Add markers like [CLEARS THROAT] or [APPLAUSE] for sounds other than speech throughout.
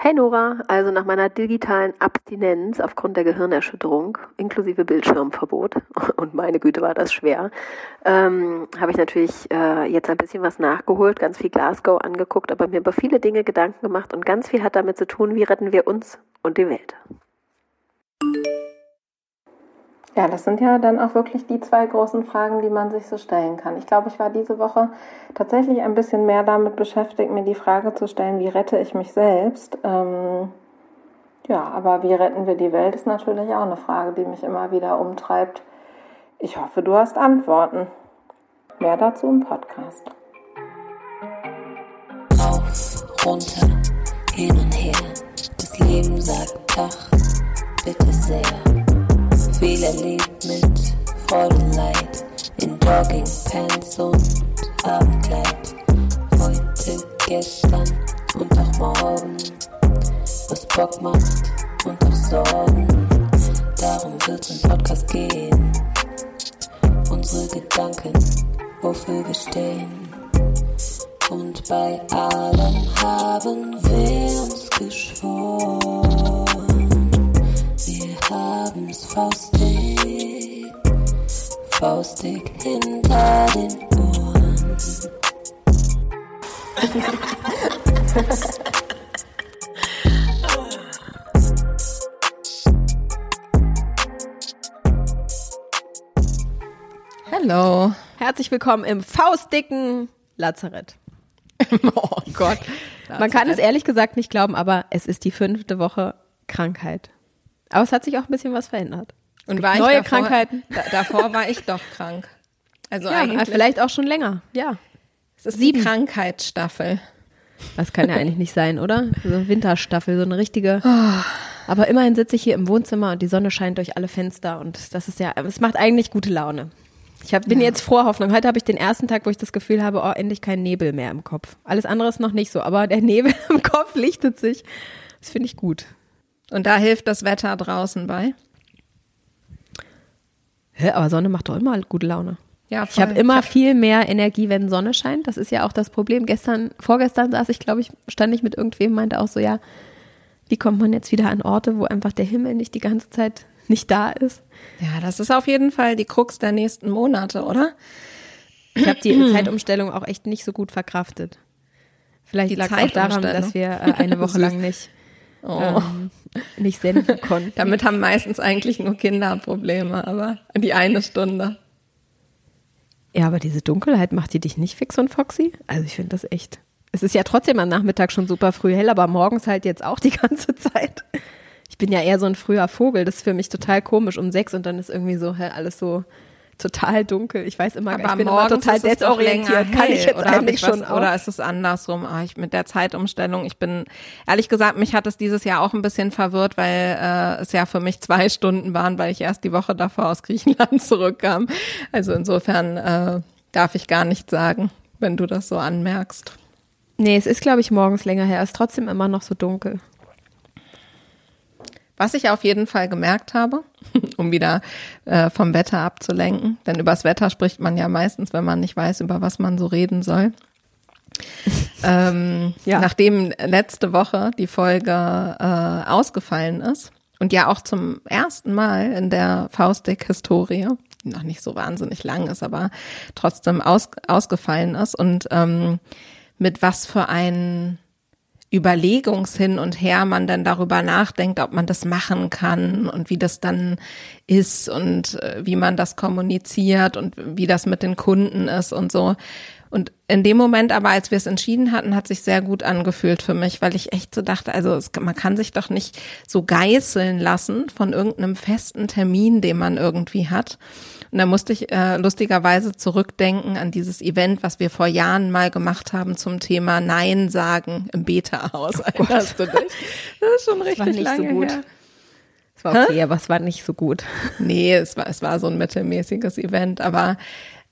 Hey Nora, also nach meiner digitalen Abstinenz aufgrund der Gehirnerschütterung, inklusive Bildschirmverbot, [LAUGHS] und meine Güte war das schwer, ähm, habe ich natürlich äh, jetzt ein bisschen was nachgeholt, ganz viel Glasgow angeguckt, aber mir über viele Dinge Gedanken gemacht und ganz viel hat damit zu tun, wie retten wir uns und die Welt. Ja, das sind ja dann auch wirklich die zwei großen Fragen, die man sich so stellen kann. Ich glaube, ich war diese Woche tatsächlich ein bisschen mehr damit beschäftigt, mir die Frage zu stellen, wie rette ich mich selbst. Ähm, ja, aber wie retten wir die Welt, ist natürlich auch eine Frage, die mich immer wieder umtreibt. Ich hoffe, du hast Antworten. Mehr dazu im Podcast. Auf, runter, hin und her. Das Leben sagt Ach, bitte sehr viel erlebt mit Freude und Leid in Joggingpants und Abendkleid. Heute, gestern und auch morgen, was Bock macht und auch Sorgen. Darum wird's im Podcast gehen. Unsere Gedanken, wofür wir stehen. Und bei allem haben wir uns geschworen haben's faustig, faustig hinter den Ohren. Hallo. Herzlich willkommen im faustdicken Lazarett. [LAUGHS] oh Gott. Man kann es ehrlich gesagt nicht glauben, aber es ist die fünfte Woche Krankheit. Aber es hat sich auch ein bisschen was verändert. Und war neue ich davor, Krankheiten. Da, davor war ich doch krank. Also Ja, eigentlich. vielleicht auch schon länger. Ja. es ist sieben. die Krankheitsstaffel. Das kann ja eigentlich nicht sein, oder? So eine Winterstaffel, so eine richtige. Aber immerhin sitze ich hier im Wohnzimmer und die Sonne scheint durch alle Fenster und das ist ja, es macht eigentlich gute Laune. Ich hab, bin jetzt froher Hoffnung. Heute habe ich den ersten Tag, wo ich das Gefühl habe, oh, endlich kein Nebel mehr im Kopf. Alles andere ist noch nicht so, aber der [LAUGHS] Nebel im Kopf lichtet sich. Das finde ich gut. Und da hilft das Wetter draußen bei. Hä, aber Sonne macht doch immer gute Laune. Ja, Ich habe immer viel mehr Energie, wenn Sonne scheint. Das ist ja auch das Problem. Gestern, vorgestern saß ich, glaube ich, stand ich mit irgendwem, meinte auch so, ja, wie kommt man jetzt wieder an Orte, wo einfach der Himmel nicht die ganze Zeit nicht da ist? Ja, das ist auf jeden Fall die Krux der nächsten Monate, oder? Ich habe die [CLEARS THROAT] Zeitumstellung auch echt nicht so gut verkraftet. Vielleicht lag es auch daran, dass wir äh, eine Woche [LAUGHS] lang nicht, Oh. ähm, nicht senden [LAUGHS] konnten. Damit haben meistens eigentlich nur Kinder Probleme, aber die eine Stunde. Ja, aber diese Dunkelheit macht die dich nicht fix und foxy? Also ich finde das echt. Es ist ja trotzdem am Nachmittag schon super früh hell, aber morgens halt jetzt auch die [LAUGHS] ganze Zeit. Ich bin ja eher so ein früher Vogel. Das ist für mich total komisch um sechs und dann ist irgendwie so hä, alles so total dunkel. Ich weiß immer, Aber ich bin immer total desorientiert. Kann ich jetzt oder eigentlich ich was, schon auch. Oder ist es andersrum? Ah, ich mit der Zeitumstellung, ich bin, ehrlich gesagt, mich hat es dieses Jahr auch ein bisschen verwirrt, weil äh, es ja für mich zwei [LAUGHS] Stunden waren, weil ich erst die Woche davor aus Griechenland [LAUGHS] zurückkam. Also insofern äh, darf ich gar nicht sagen, wenn du das so anmerkst. Nee, es ist, glaube ich, morgens länger her. Es ist trotzdem immer noch so dunkel. Was ich auf jeden Fall gemerkt habe, [LAUGHS] um wieder äh, vom Wetter abzulenken, denn übers Wetter spricht man ja meistens, wenn man nicht weiß, über was man so reden soll. [LAUGHS] ähm, Ja. Nachdem letzte Woche die Folge äh, ausgefallen ist und ja auch zum ersten Mal in der Faustdick-Historie, die noch nicht so wahnsinnig lang ist, aber trotzdem aus, ausgefallen ist und ähm, mit was für ein Überlegungshin und her man dann darüber nachdenkt, ob man das machen kann und wie das dann ist und äh, wie man das kommuniziert und wie das mit den Kunden ist und so. Und in dem Moment aber, als wir es entschieden hatten, hat sich sehr gut angefühlt für mich, weil ich echt so dachte, also es, man kann sich doch nicht so geißeln lassen von irgendeinem festen Termin, den man irgendwie hat. Und da musste ich äh, lustigerweise zurückdenken an dieses Event, was wir vor Jahren mal gemacht haben zum Thema Nein sagen im Beta-Haus. Erinnerst du dich? Das ist schon richtig war nicht so lange gut. her. Es war okay, aber es war nicht so gut. Nee, es war, es war so ein mittelmäßiges Event, aber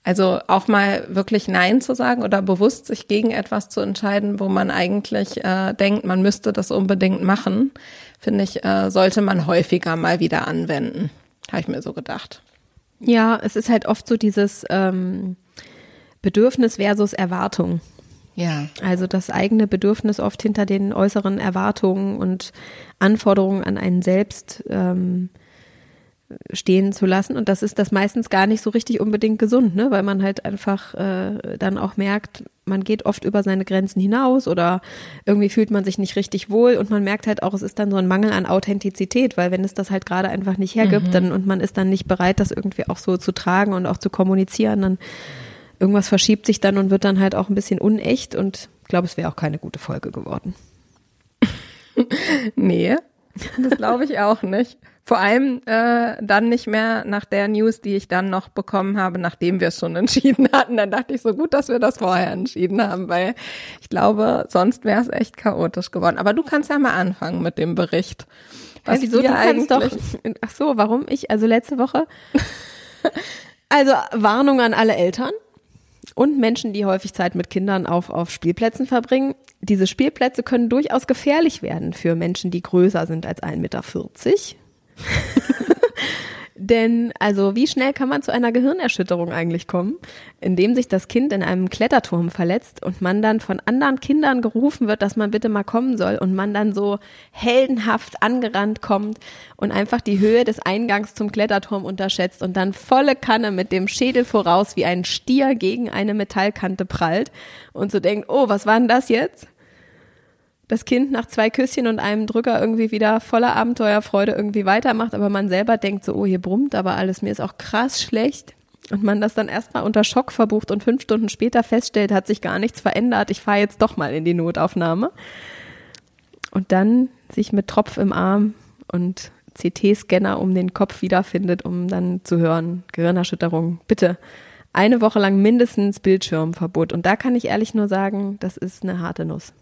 also auch mal wirklich Nein zu sagen oder bewusst sich gegen etwas zu entscheiden, wo man eigentlich äh, denkt, man müsste das unbedingt machen, finde ich, äh, sollte man häufiger mal wieder anwenden. Habe ich mir so gedacht. Ja, es ist halt oft so dieses ähm, Bedürfnis versus Erwartung. Ja. Also das eigene Bedürfnis oft hinter den äußeren Erwartungen und Anforderungen an einen selbst ähm, stehen zu lassen. Und das ist das meistens gar nicht so richtig unbedingt gesund, ne? weil man halt einfach äh, dann auch merkt, man geht oft über seine Grenzen hinaus oder irgendwie fühlt man sich nicht richtig wohl und man merkt halt auch, es ist dann so ein Mangel an Authentizität, weil wenn es das halt gerade einfach nicht hergibt, dann und man ist dann nicht bereit, das irgendwie auch so zu tragen und auch zu kommunizieren, dann irgendwas verschiebt sich dann und wird dann halt auch ein bisschen unecht und ich glaube, es wäre auch keine gute Folge geworden. [LAUGHS] Nee, das glaube ich auch nicht. Vor allem äh, dann nicht mehr nach der News, die ich dann noch bekommen habe, nachdem wir es schon entschieden hatten. Dann dachte ich so gut, dass wir das vorher entschieden haben, weil ich glaube, sonst wäre es echt chaotisch geworden. Aber du kannst ja mal anfangen mit dem Bericht. Was wieso? dir Du kannst doch. Ach so, warum ich? Also letzte Woche. Also Warnung an alle Eltern und Menschen, die häufig Zeit mit Kindern auf, auf Spielplätzen verbringen. Diese Spielplätze können durchaus gefährlich werden für Menschen, die größer sind als 1,40 Meter. [LAUGHS] Denn, also, wie schnell kann man zu einer Gehirnerschütterung eigentlich kommen, indem sich das Kind in einem Kletterturm verletzt und man dann von anderen Kindern gerufen wird, dass man bitte mal kommen soll und man dann so heldenhaft angerannt kommt und einfach die Höhe des Eingangs zum Kletterturm unterschätzt und dann volle Kanne mit dem Schädel voraus wie ein Stier gegen eine Metallkante prallt und so denkt, oh, was war denn das jetzt? Das Kind nach zwei Küsschen und einem Drücker irgendwie wieder voller Abenteuerfreude irgendwie weitermacht, aber man selber denkt so, oh, hier brummt aber alles, mir ist auch krass schlecht. Und man das dann erstmal unter Schock verbucht und fünf Stunden später feststellt, hat sich gar nichts verändert, ich fahre jetzt doch mal in die Notaufnahme. Und dann sich mit Tropf im Arm und CT-Scanner um den Kopf wiederfindet, um dann zu hören, Gehirnerschütterung, bitte. Eine Woche lang mindestens Bildschirmverbot. Und da kann ich ehrlich nur sagen, das ist eine harte Nuss.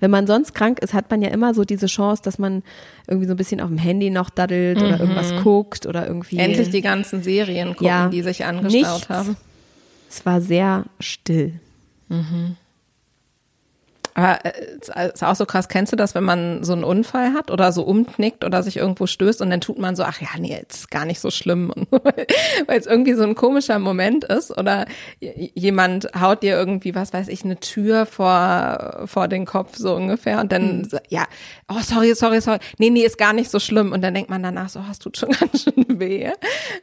Wenn man sonst krank ist, hat man ja immer so diese Chance, dass man irgendwie so ein bisschen auf dem Handy noch daddelt oder irgendwas guckt oder irgendwie. Endlich die ganzen Serien gucken, Ja, die sich angestaut nichts. haben. Es war sehr still. Aber äh, es ist auch so krass, kennst du das, wenn man so einen Unfall hat oder so umknickt oder sich irgendwo stößt und dann tut man so, ach ja, nee, jetzt ist gar nicht so schlimm, [LAUGHS] weil es irgendwie so ein komischer Moment ist oder jemand haut dir irgendwie, was weiß ich, eine Tür vor, vor den Kopf so ungefähr und dann, so, ja, oh, sorry, sorry, sorry, nee, nee, ist gar nicht so schlimm und dann denkt man danach so, oh, es tut schon [LAUGHS] ganz schön weh.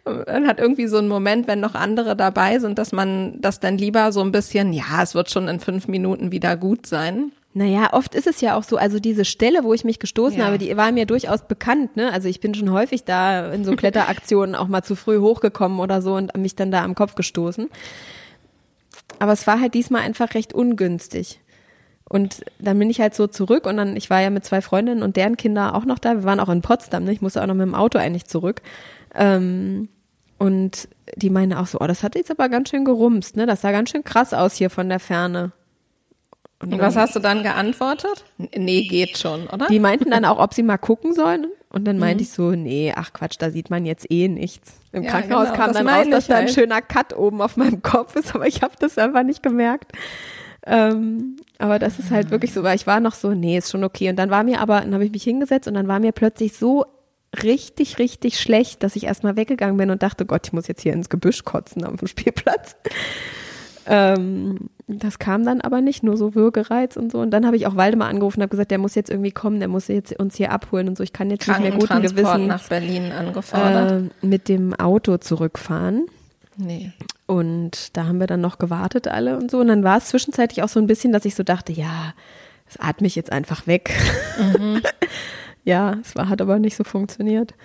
Und man hat irgendwie so einen Moment, wenn noch andere dabei sind, dass man das dann lieber so ein bisschen, ja, es wird schon in fünf Minuten wieder gut sein. Naja, oft ist es ja auch so, also diese Stelle, wo ich mich gestoßen Ja. habe, die war mir durchaus bekannt, ne? Also ich bin schon häufig da in so [LAUGHS] Kletteraktionen auch mal zu früh hochgekommen oder so und mich dann da am Kopf gestoßen. Aber es war halt diesmal einfach recht ungünstig. Und dann bin ich halt so zurück und dann, ich war ja mit zwei Freundinnen und deren Kinder auch noch da. Wir waren auch in Potsdam, ne? Ich musste auch noch mit dem Auto eigentlich zurück. Ähm, und die meinen auch so, oh, das hat jetzt aber ganz schön gerumst, ne? Das sah ganz schön krass aus hier von der Ferne. Und was hast du dann geantwortet? Nee, geht schon, oder? Die meinten dann auch, ob sie mal gucken sollen. Und dann Mhm. meinte ich so, nee, ach Quatsch, da sieht man jetzt eh nichts. Im Ja, Krankenhaus genau, kam dann raus, dass da ein halt. schöner Cut oben auf meinem Kopf ist, [LAUGHS] aber ich habe das einfach nicht gemerkt. Ähm, aber das ist halt wirklich so, weil ich war noch so, nee, ist schon okay. Und dann war mir aber, dann habe ich mich hingesetzt und dann war mir plötzlich so richtig, richtig schlecht, dass ich erstmal weggegangen bin und dachte, Gott, ich muss jetzt hier ins Gebüsch kotzen auf dem Spielplatz. Ähm, das kam dann aber nicht, nur so Würgereiz und so. Und dann habe ich auch Waldemar angerufen und habe gesagt, der muss jetzt irgendwie kommen, der muss jetzt uns hier abholen und so. Ich kann jetzt nicht mehr guten Gewissens nach Berlin angefordert. äh, mit dem Auto zurückfahren. nee. Und da haben wir dann noch gewartet alle und so. Und dann war es zwischenzeitlich auch so ein bisschen, dass ich so dachte, ja, das atme ich jetzt einfach weg. [LAUGHS] ja, es war, hat aber nicht so funktioniert.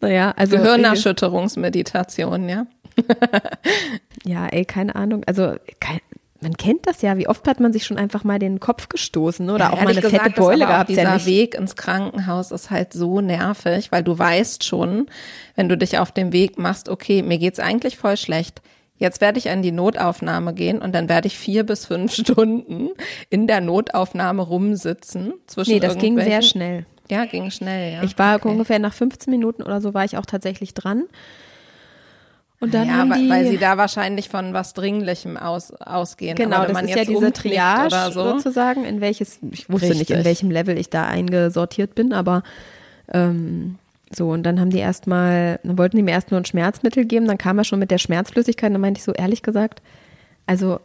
Naja, also Gehirnerschütterungsmeditation, ja. [LAUGHS] Ja, ey, keine Ahnung. Also kein, man kennt das ja. Wie oft hat man sich schon einfach mal den Kopf gestoßen oder Ja, auch mal eine fette gesagt ist Beule gehabt? Dieser Ja. Weg ins Krankenhaus ist halt so nervig, weil du weißt schon, wenn du dich auf den Weg machst, okay, mir geht's eigentlich voll schlecht. Jetzt werde ich an die Notaufnahme gehen und dann werde ich vier bis fünf [LAUGHS] Stunden in der Notaufnahme rumsitzen. Zwischen Nee, das ging sehr schnell. Ja, ging schnell, ja. Ich war Okay. ungefähr nach 15 Minuten oder so war ich auch tatsächlich dran. Und dann ja, haben weil, die, weil sie da wahrscheinlich von was Dringlichem aus, ausgehen. genau, das man ist ja diese Triage oder so. sozusagen, in welches, ich wusste nicht, in Richtig. welchem Level ich da eingesortiert bin, aber ähm, so, und dann haben die erstmal, dann wollten die mir erst nur ein Schmerzmittel geben, dann kam er schon mit der Schmerzflüssigkeit, dann meinte ich so, ehrlich gesagt, also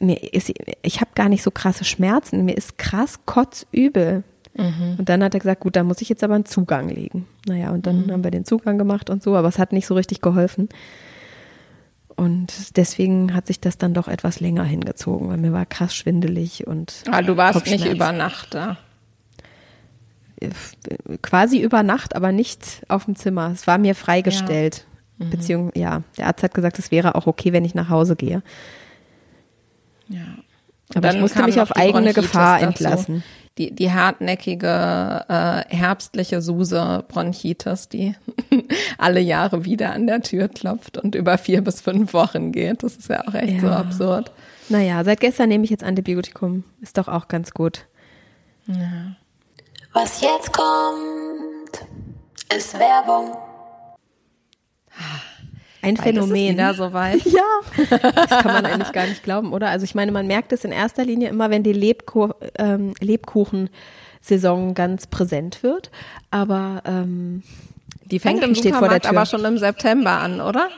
mir ist, ich habe gar nicht so krasse Schmerzen, mir ist krass kotzübel. Und dann hat er gesagt, gut, da muss ich jetzt aber einen Zugang legen. Naja, und dann haben wir den Zugang gemacht und so, aber es hat nicht so richtig geholfen. Und deswegen hat sich das dann doch etwas länger hingezogen, weil mir war krass schwindelig und Ah, du warst nicht über Nacht da. quasi über Nacht, aber nicht auf dem Zimmer. Es war mir freigestellt. Beziehung, ja, der Arzt hat gesagt, es wäre auch okay, wenn ich nach Hause gehe. Ja. Aber ich musste mich auf eigene Gefahr dazu. entlassen. Die, die hartnäckige, äh, herbstliche Suse-Bronchitis, die [LAUGHS] alle Jahre wieder an der Tür klopft und über vier bis fünf Wochen geht. Das ist ja auch echt so Ja. absurd. Naja, seit gestern nehme ich jetzt Antibiotikum. Ist doch auch ganz gut. Was jetzt kommt, ist Werbung. Ein Bald ist es Phänomen. wieder soweit. [LAUGHS] Ja, das kann man eigentlich gar nicht glauben, oder? Also ich meine, man merkt es in erster Linie immer, wenn die Lebku ähm, Lebkuchensaison ganz präsent wird. Aber ähm, Die fängt im steht Supermarkt aber schon im September an, oder?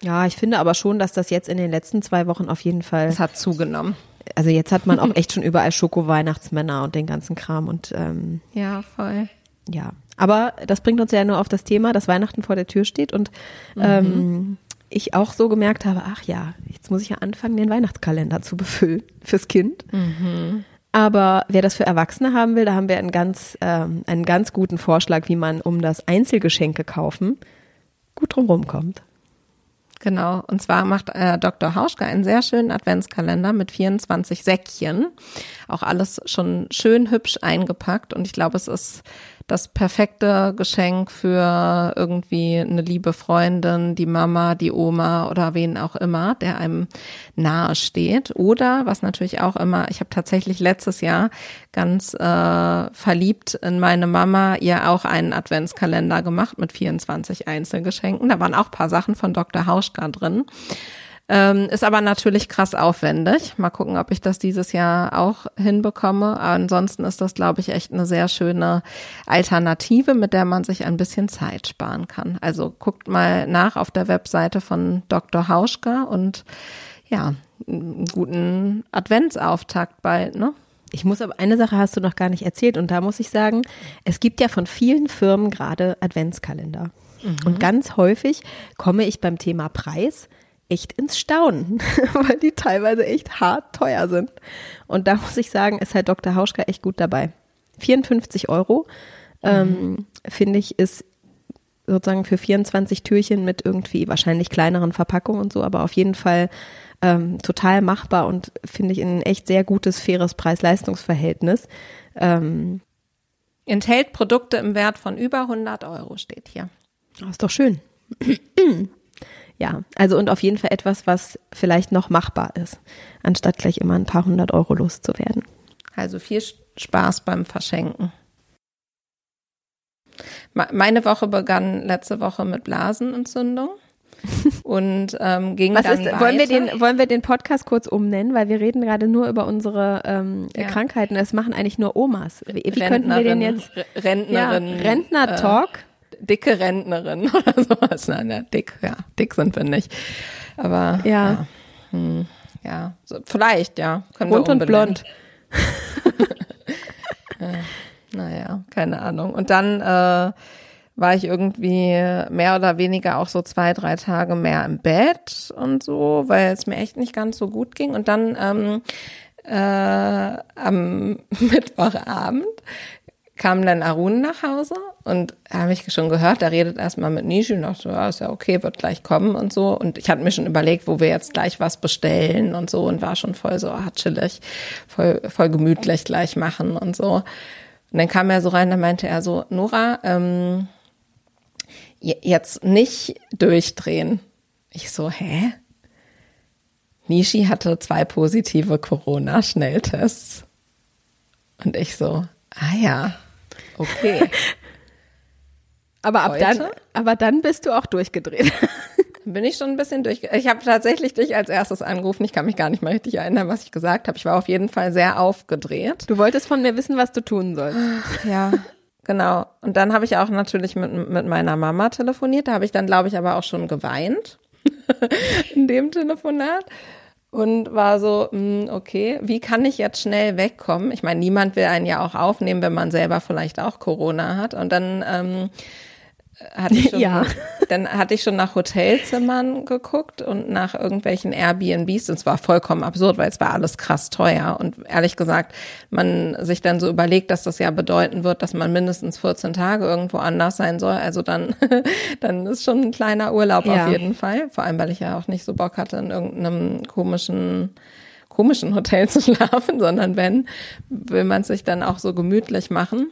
ja, ich finde aber schon, dass das jetzt in den letzten zwei Wochen auf jeden Fall. Es hat zugenommen. Also jetzt hat man auch echt schon überall Schoko-Weihnachtsmänner und den ganzen Kram und ähm, Ja, voll. ja. Aber das bringt uns ja nur auf das Thema, dass Weihnachten vor der Tür steht und ähm, ich auch so gemerkt habe, ach ja, jetzt muss ich ja anfangen, den Weihnachtskalender zu befüllen fürs Kind. Aber wer das für Erwachsene haben will, da haben wir einen ganz, ähm, einen ganz guten Vorschlag, wie man um das Einzelgeschenke kaufen gut drumherum kommt. Genau. Und zwar macht äh, Dr. Hauschka einen sehr schönen Adventskalender mit 24 Säckchen. Auch alles schon schön hübsch eingepackt. Und ich glaube, es ist das perfekte Geschenk für irgendwie eine liebe Freundin, die Mama, die Oma oder wen auch immer, der einem nahe steht. Oder was natürlich auch immer, ich habe tatsächlich letztes Jahr ganz äh, verliebt in meine Mama ihr auch einen Adventskalender gemacht mit 24 Einzelgeschenken. Da waren auch paar Sachen von Dr. Hauschka drin. Ähm, ist aber natürlich krass aufwendig. Mal gucken, ob ich das dieses Jahr auch hinbekomme. Ansonsten ist das, glaube ich, echt eine sehr schöne Alternative, mit der man sich ein bisschen Zeit sparen kann. Also guckt mal nach auf der Webseite von Dr. Hauschka und ja, einen guten Adventsauftakt bald, ne? Ich muss aber, eine Sache hast du noch gar nicht erzählt und da muss ich sagen, es gibt ja von vielen Firmen gerade Adventskalender. Und ganz häufig komme ich beim Thema Preis echt ins Staunen, [LAUGHS] weil die teilweise echt hart teuer sind. Und da muss ich sagen, ist halt Dr. Hauschka echt gut dabei. 54 Euro, ähm, finde ich, ist sozusagen für 24 Türchen mit irgendwie wahrscheinlich kleineren Verpackungen und so, aber auf jeden Fall ähm, total machbar und finde ich ein echt sehr gutes, faires Preis-Leistungs-Verhältnis. Ähm, Enthält Produkte im Wert von über 100 Euro, steht hier. das ist doch schön. [CLEARS THROAT] [CLEARS THROAT] ja, also und auf jeden Fall etwas, was vielleicht noch machbar ist, anstatt gleich immer ein paar hundert Euro loszuwerden. Also viel Spaß beim Verschenken. Me- Meine Woche begann letzte Woche mit Blasenentzündung [LAUGHS] und ähm, ging Was dann ist, weiter. wollen wir den, wollen wir den Podcast kurz umnennen, weil wir reden gerade nur über unsere ähm, Ja. Krankheiten. Das machen eigentlich nur Omas. Wie, wie könnten wir den Rentnerin- jetzt? R- Ja, Rentnerin, Rentner-Talk. Äh, dicke Rentnerin [LAUGHS] oder sowas. Nein, ja, dick, ja, dick sind wir nicht. Aber Ja. ja, hm, ja so, vielleicht, ja. Können Rund und blond. [LAUGHS] Naja, keine Ahnung. Und dann äh, war ich irgendwie mehr oder weniger auch so zwei, drei Tage mehr im Bett und so, weil es mir echt nicht ganz so gut ging. Und dann ähm, äh, am [LAUGHS] Mittwochabend kam dann Arun nach Hause und habe ich schon gehört, er redet erstmal mit Nishi und dachte, ja, ist ja okay, wird gleich kommen und so. Und ich hatte mir schon überlegt, wo wir jetzt gleich was bestellen und so und war schon voll so, ah, chillig, voll, voll gemütlich gleich machen und so. Und dann kam er so rein, da meinte er so, Nora, ähm, jetzt nicht durchdrehen. Ich so, hä? Nishi hatte zwei positive Corona-Schnelltests. Und ich so, ah ja, okay. [LAUGHS] Aber ab Heute? dann, aber dann bist du auch durchgedreht. [LAUGHS] Bin ich schon ein bisschen durch. Ich habe tatsächlich dich als erstes angerufen. Ich kann mich gar nicht mehr richtig erinnern, was ich gesagt habe. Ich war auf jeden Fall sehr aufgedreht. Du wolltest von mir wissen, was du tun sollst. Ja, genau. Und dann habe ich auch natürlich mit, mit meiner Mama telefoniert. Da habe ich dann, glaube ich, aber auch schon geweint [LAUGHS] in dem Telefonat. Und war so, mh, okay, wie kann ich jetzt schnell wegkommen? Ich meine, niemand will einen ja auch aufnehmen, wenn man selber vielleicht auch Corona hat. Und dann ähm, hatte ich [LAUGHS] schon, Ja. dann hatte ich schon nach Hotelzimmern geguckt und nach irgendwelchen Airbnbs. Und es war vollkommen absurd, weil es war alles krass teuer. Und ehrlich gesagt, man sich dann so überlegt, dass das ja bedeuten wird, dass man mindestens 14 Tage irgendwo anders sein soll. Also dann, [LAUGHS] dann ist schon ein kleiner Urlaub Ja. auf jeden Fall. Vor allem, weil ich ja auch nicht so Bock hatte, in irgendeinem komischen komischen Hotel [LAUGHS] zu schlafen, sondern wenn, will man es sich dann auch so gemütlich machen.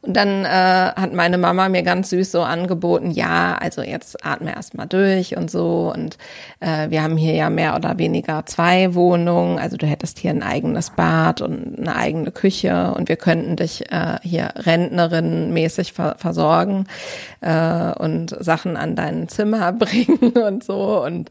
Und dann äh, hat meine Mama mir ganz süß so angeboten, ja, also jetzt atme erst mal durch und so. Und äh, wir haben hier ja mehr oder weniger zwei Wohnungen. Also du hättest hier ein eigenes Bad und eine eigene Küche und wir könnten dich äh, hier Rentnerin-mäßig ver versorgen äh, und Sachen an dein Zimmer [LAUGHS] bringen und so. Und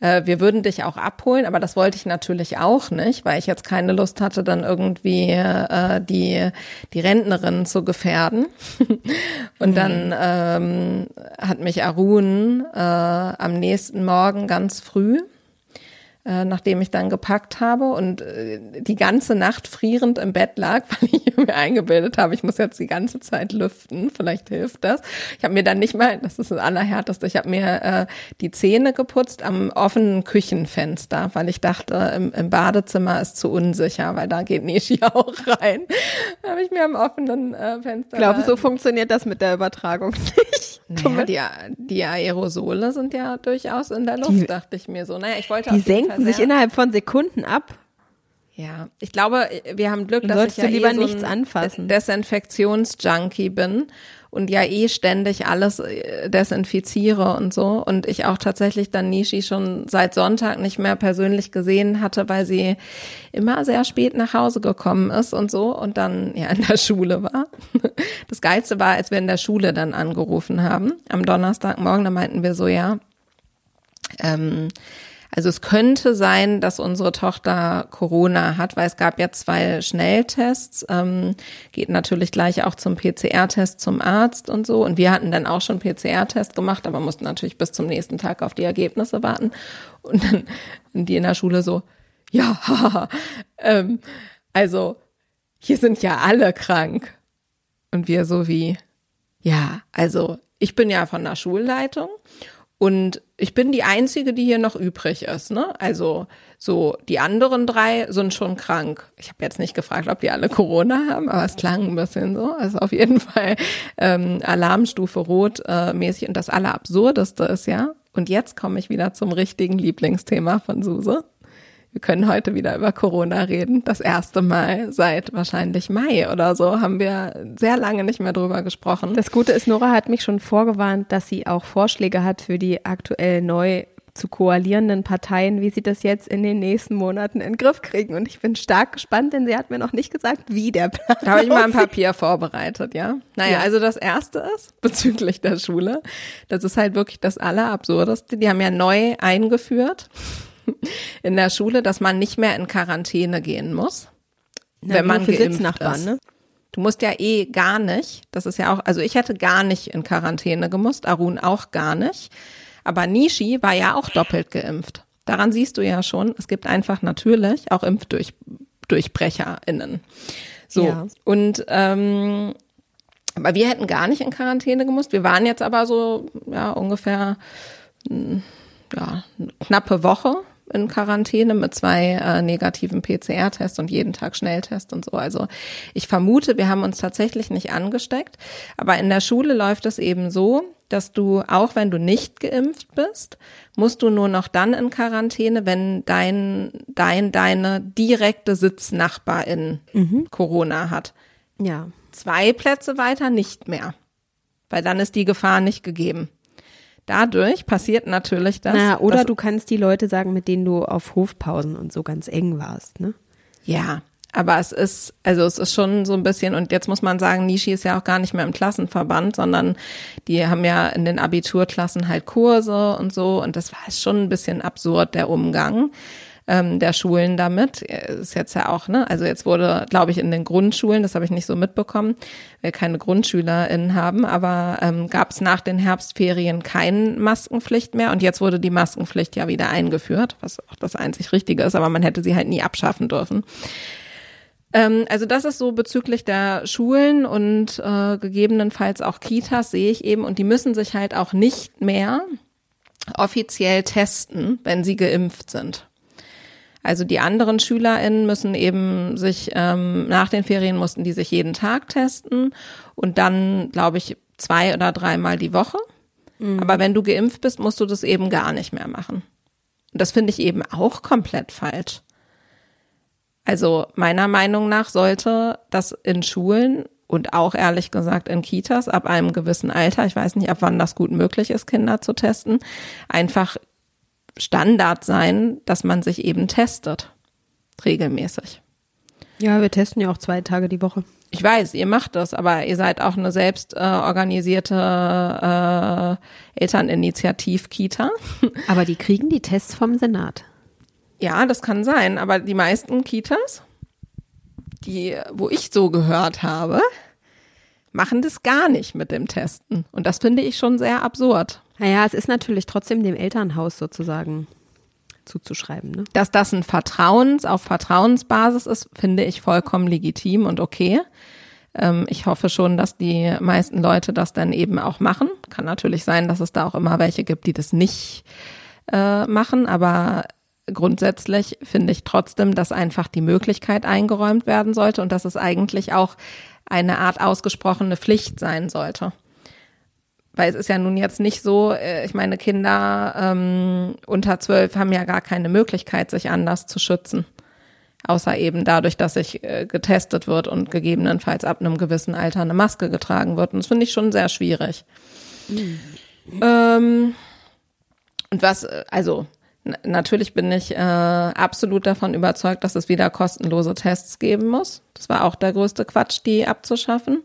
äh, wir würden dich auch abholen, aber das wollte ich natürlich auch nicht, weil ich jetzt keine Lust hatte, dann irgendwie äh, die, die Rentnerin zu gefährden. [LAUGHS] Und dann ähm, hat mich Arun äh, am nächsten Morgen ganz früh äh, nachdem ich dann gepackt habe und äh, die ganze Nacht frierend im Bett lag, [LAUGHS] weil ich mir eingebildet habe, ich muss jetzt die ganze Zeit lüften, vielleicht hilft das. Ich habe mir dann nicht mal, das ist das Allerhärteste, ich habe mir äh, die Zähne geputzt am offenen Küchenfenster, weil ich dachte, im, im Badezimmer ist zu unsicher, weil da geht Nishi [LAUGHS] auch rein. Habe ich mir am offenen äh, Fenster... Ich glaube, so funktioniert das mit der Übertragung [LAUGHS] nicht. naja, die, die Aerosole sind ja durchaus in der Luft, Die- dachte ich mir so. Naja, ich wollte Die auf senken sich sehr- innerhalb von Sekunden ab. Ja, ich glaube, wir haben Glück, dass ich solltest ja du lieber eh so nichts anfassen. Desinfektionsjunkie bin und ja eh ständig alles äh, desinfiziere und so und ich auch tatsächlich dann Nishi schon seit Sonntag nicht mehr persönlich gesehen hatte, weil sie immer sehr spät nach Hause gekommen ist und so und dann ja in der Schule war. [LAUGHS] Das geilste war, als wir in der Schule dann angerufen haben am Donnerstagmorgen, da meinten wir so ja, ähm, also es könnte sein, dass unsere Tochter Corona hat, weil es gab ja zwei Schnelltests. Ähm, geht natürlich gleich auch zum PCR-Test zum Arzt und so. Und wir hatten dann auch schon PCR-Test gemacht, aber mussten natürlich bis zum nächsten Tag auf die Ergebnisse warten. Und dann die in der Schule so, ja, [LAUGHS] haha, ähm, also hier sind ja alle krank. Und wir so wie, ja, also ich bin ja von der Schulleitung und ich bin die einzige, die hier noch übrig ist, ne? Also so die anderen drei sind schon krank. Ich habe jetzt nicht gefragt, ob die alle Corona haben, aber es klang ein bisschen so. Also auf jeden [LAUGHS] Fall ähm, Alarmstufe rot äh, mäßig und das Allerabsurdeste ist ja. Und jetzt komme ich wieder zum richtigen Lieblingsthema von Suse. Wir können heute wieder über Corona reden. Das erste Mal seit wahrscheinlich Mai oder so haben wir sehr lange nicht mehr drüber gesprochen. Das Gute ist, Nora hat mich schon vorgewarnt, dass sie auch Vorschläge hat für die aktuell neu zu koalierenden Parteien, wie sie das jetzt in den nächsten Monaten in den Griff kriegen. Und ich bin stark gespannt, denn sie hat mir noch nicht gesagt, wie der Plan Da habe ich mal ein. Papier vorbereitet, ja. Naja, Ja. also das erste ist [LAUGHS] bezüglich der Schule. Das ist halt wirklich das Allerabsurdeste. Die haben ja neu eingeführt [LAUGHS] in der Schule, dass man nicht mehr in Quarantäne gehen muss, Na, wenn man für geimpft Sitznachbarn, ist. ne? Du musst ja eh gar nicht, das ist ja auch, also ich hätte gar nicht in Quarantäne gemusst, Arun auch gar nicht. Aber Nishi war ja auch doppelt geimpft. Daran siehst du ja schon, es gibt einfach natürlich auch ImpfdurchbrecherInnen. So. Ja. Und ähm, aber wir hätten gar nicht in Quarantäne gemusst. Wir waren jetzt aber so, ja, ungefähr mh, ja, eine knappe Woche in Quarantäne mit zwei äh, negativen PCR-Tests und jeden Tag Schnelltest und so. Also ich vermute, wir haben uns tatsächlich nicht angesteckt. Aber in der Schule läuft es eben so, dass du, auch wenn du nicht geimpft bist, musst du nur noch dann in Quarantäne, wenn dein, dein, deine direkte Sitznachbarin Corona hat. Ja. Zwei Plätze weiter nicht mehr. Weil dann ist die Gefahr nicht gegeben. Dadurch passiert natürlich das. Na, oder du kannst die Leute sagen, mit denen du auf Hofpausen und so ganz eng warst, ne? Ja, aber es ist, also es ist schon so ein bisschen, und jetzt muss man sagen, Nishi ist ja auch gar nicht mehr im Klassenverband, sondern die haben ja in den Abiturklassen halt Kurse und so, und das war schon ein bisschen absurd, der Umgang. Ähm, der Schulen damit. Ist jetzt ja auch, ne? Also jetzt wurde, glaube ich, in den Grundschulen, das habe ich nicht so mitbekommen, wir keine GrundschülerInnen haben, aber ähm, gab es nach den Herbstferien keine Maskenpflicht mehr und jetzt wurde die Maskenpflicht ja wieder eingeführt, was auch das einzig Richtige ist, aber man hätte sie halt nie abschaffen dürfen. Ähm, also das ist so bezüglich der Schulen und äh, gegebenenfalls auch Kitas sehe ich eben und die müssen sich halt auch nicht mehr offiziell testen, wenn sie geimpft sind. Also die anderen SchülerInnen müssen eben sich, ähm, nach den Ferien mussten die sich jeden Tag testen und dann, glaube ich, zwei oder dreimal die Woche. Mhm. Aber wenn du geimpft bist, musst du das eben gar nicht mehr machen. Und das finde ich eben auch komplett falsch. Also meiner Meinung nach sollte das in Schulen und auch ehrlich gesagt in Kitas ab einem gewissen Alter, ich weiß nicht, ab wann das gut möglich ist, Kinder zu testen, einfach Standard sein, dass man sich eben testet. Regelmäßig. Ja, wir testen ja auch zwei Tage die Woche. Ich weiß, ihr macht das, aber ihr seid auch eine selbst äh, organisierte äh, Elterninitiativ-Kita. [LAUGHS] Aber die kriegen die Tests vom Senat. Ja, das kann sein, aber die meisten Kitas, die, wo ich so gehört habe, machen das gar nicht mit dem Testen. Und das finde ich schon sehr absurd. Naja, es ist natürlich trotzdem dem Elternhaus sozusagen zuzuschreiben. Ne? Dass das ein Vertrauens, auf Vertrauensbasis ist, finde ich vollkommen legitim und okay. Ähm, ich hoffe schon, dass die meisten Leute das dann eben auch machen. Kann natürlich sein, dass es da auch immer welche gibt, die das nicht äh, machen, aber grundsätzlich finde ich trotzdem, dass einfach die Möglichkeit eingeräumt werden sollte und dass es eigentlich auch eine Art ausgesprochene Pflicht sein sollte. Weil es ist ja nun jetzt nicht so, äh, ich meine, Kinder ähm, unter zwölf haben ja gar keine Möglichkeit, sich anders zu schützen. Außer eben dadurch, dass sich äh, getestet wird und gegebenenfalls ab einem gewissen Alter eine Maske getragen wird. Und das finde ich schon sehr schwierig. Mhm. Ähm, und was, äh, also Natürlich bin ich äh, absolut davon überzeugt, dass es wieder kostenlose Tests geben muss. Das war auch der größte Quatsch, die abzuschaffen.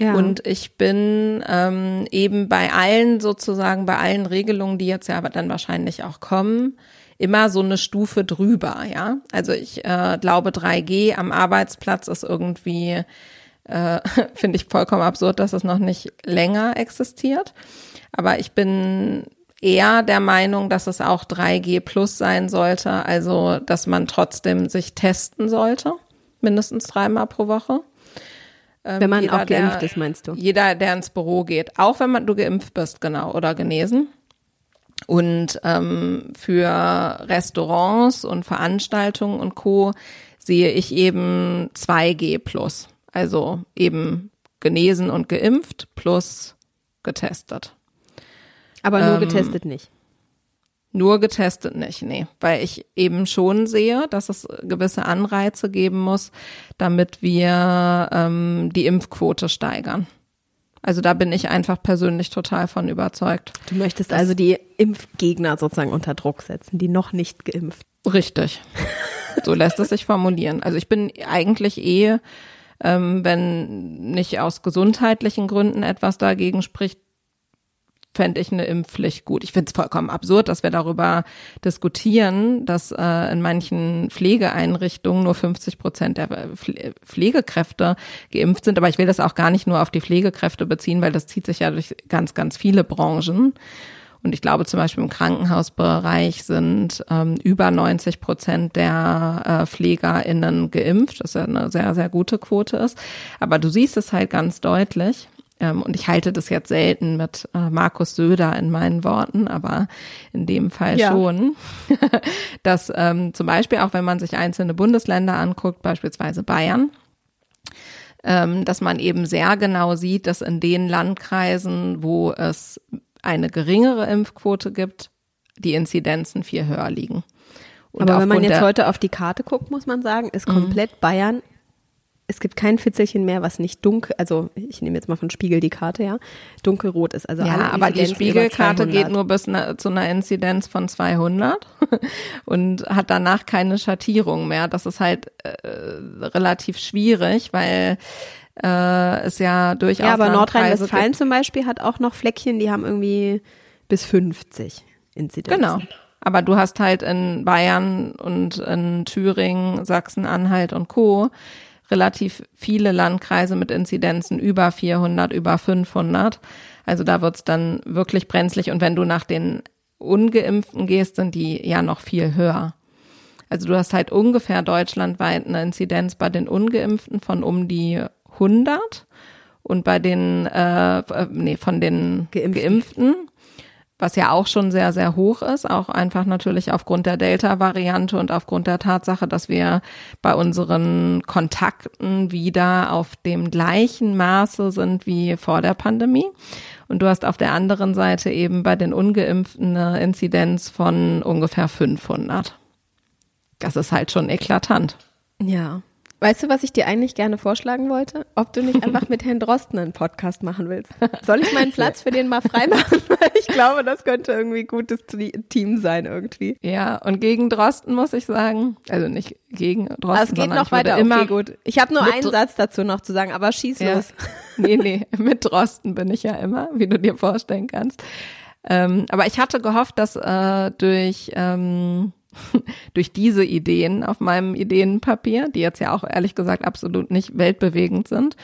Ja. Und ich bin ähm, eben bei allen sozusagen, bei allen Regelungen, die jetzt ja aber dann wahrscheinlich auch kommen, immer so eine Stufe drüber, ja. Also ich äh, glaube, 3G am Arbeitsplatz ist irgendwie, äh, [LAUGHS] finde ich vollkommen absurd, dass es noch nicht länger existiert. Aber ich bin eher der Meinung, dass es auch 3G plus sein sollte, also dass man trotzdem sich testen sollte, mindestens dreimal pro Woche. Ähm, wenn man jeder, auch geimpft der, ist, meinst du? Jeder, der ins Büro geht, auch wenn man du geimpft bist, genau, oder genesen. Und ähm, für Restaurants und Veranstaltungen und Co. sehe ich eben 2G plus. Also eben genesen und geimpft plus getestet. Aber nur ähm, getestet nicht. Nur getestet nicht, nee, weil ich eben schon sehe, dass es gewisse Anreize geben muss, damit wir ähm, die Impfquote steigern. Also da bin ich einfach persönlich total von überzeugt. Du möchtest also die Impfgegner sozusagen unter Druck setzen, die noch nicht geimpft. Richtig. So lässt es sich formulieren. Also ich bin eigentlich eh, ähm, wenn nicht aus gesundheitlichen Gründen etwas dagegen spricht, fände ich eine Impfpflicht gut. Ich finde es vollkommen absurd, dass wir darüber diskutieren, dass äh, in manchen Pflegeeinrichtungen nur 50 Prozent der Pflegekräfte geimpft sind. Aber ich will das auch gar nicht nur auf die Pflegekräfte beziehen, weil das zieht sich ja durch ganz, ganz viele Branchen. Und ich glaube zum Beispiel im Krankenhausbereich sind ähm, über 90 Prozent der äh, PflegerInnen geimpft, was ja eine sehr, sehr gute Quote ist. Aber du siehst es halt ganz deutlich ähm, und ich halte das jetzt selten mit äh, Markus Söder in meinen Worten, aber in dem Fall ja. schon, [LAUGHS] dass ähm, zum Beispiel auch wenn man sich einzelne Bundesländer anguckt, beispielsweise Bayern, ähm, dass man eben sehr genau sieht, dass in den Landkreisen, wo es eine geringere Impfquote gibt, die Inzidenzen viel höher liegen. Und Aber wenn man jetzt heute auf die Karte guckt, muss man sagen, ist mhm. komplett. Bayern es gibt kein Fitzelchen mehr, was nicht dunkel, also ich nehme jetzt mal von Spiegel die Karte, ja, dunkelrot ist. Also ja, aber die Spiegelkarte geht nur bis na, zu einer Inzidenz von 200 [LAUGHS] und hat danach keine Schattierung mehr. Das ist halt äh, relativ schwierig, weil äh, es ja durchaus. Ja, aber Nordrhein-Westfalen zum Beispiel hat auch noch Fleckchen, die haben irgendwie bis 50 Inzidenzen. Genau. aber du hast halt in Bayern und in Thüringen, Sachsen-Anhalt und Co. relativ viele Landkreise mit Inzidenzen über 400, über 500. Also da wird's dann wirklich brenzlig. Und wenn du nach den Ungeimpften gehst, sind die ja noch viel höher. Also du hast halt ungefähr deutschlandweit eine Inzidenz bei den Ungeimpften von um die 100 und bei den, äh, nee, von den Geimpften. Geimpften, was ja auch schon sehr, sehr hoch ist, auch einfach natürlich aufgrund der Delta-Variante und aufgrund der Tatsache, dass wir bei unseren Kontakten wieder auf dem gleichen Maße sind wie vor der Pandemie. Und du hast auf der anderen Seite eben bei den Ungeimpften eine Inzidenz von ungefähr 500. Das ist halt schon eklatant. Ja. Weißt du, was ich dir eigentlich gerne vorschlagen wollte? Ob du nicht einfach mit Herrn Drosten einen Podcast machen willst. Soll ich meinen Platz für den mal freimachen? [LAUGHS] Weil ich glaube, das könnte irgendwie gutes Team sein irgendwie. Ja, und gegen Drosten muss ich sagen, also nicht gegen Drosten, Aber es geht noch weiter. immer okay, gut. Ich habe nur einen Satz dazu noch zu sagen, aber schieß Ja. los. [LAUGHS] Nee, nee, mit Drosten bin ich ja immer, wie du dir vorstellen kannst. Ähm, aber ich hatte gehofft, dass äh, durch, ähm, [LAUGHS] durch diese Ideen auf meinem Ideenpapier, die jetzt ja auch ehrlich gesagt absolut nicht weltbewegend sind,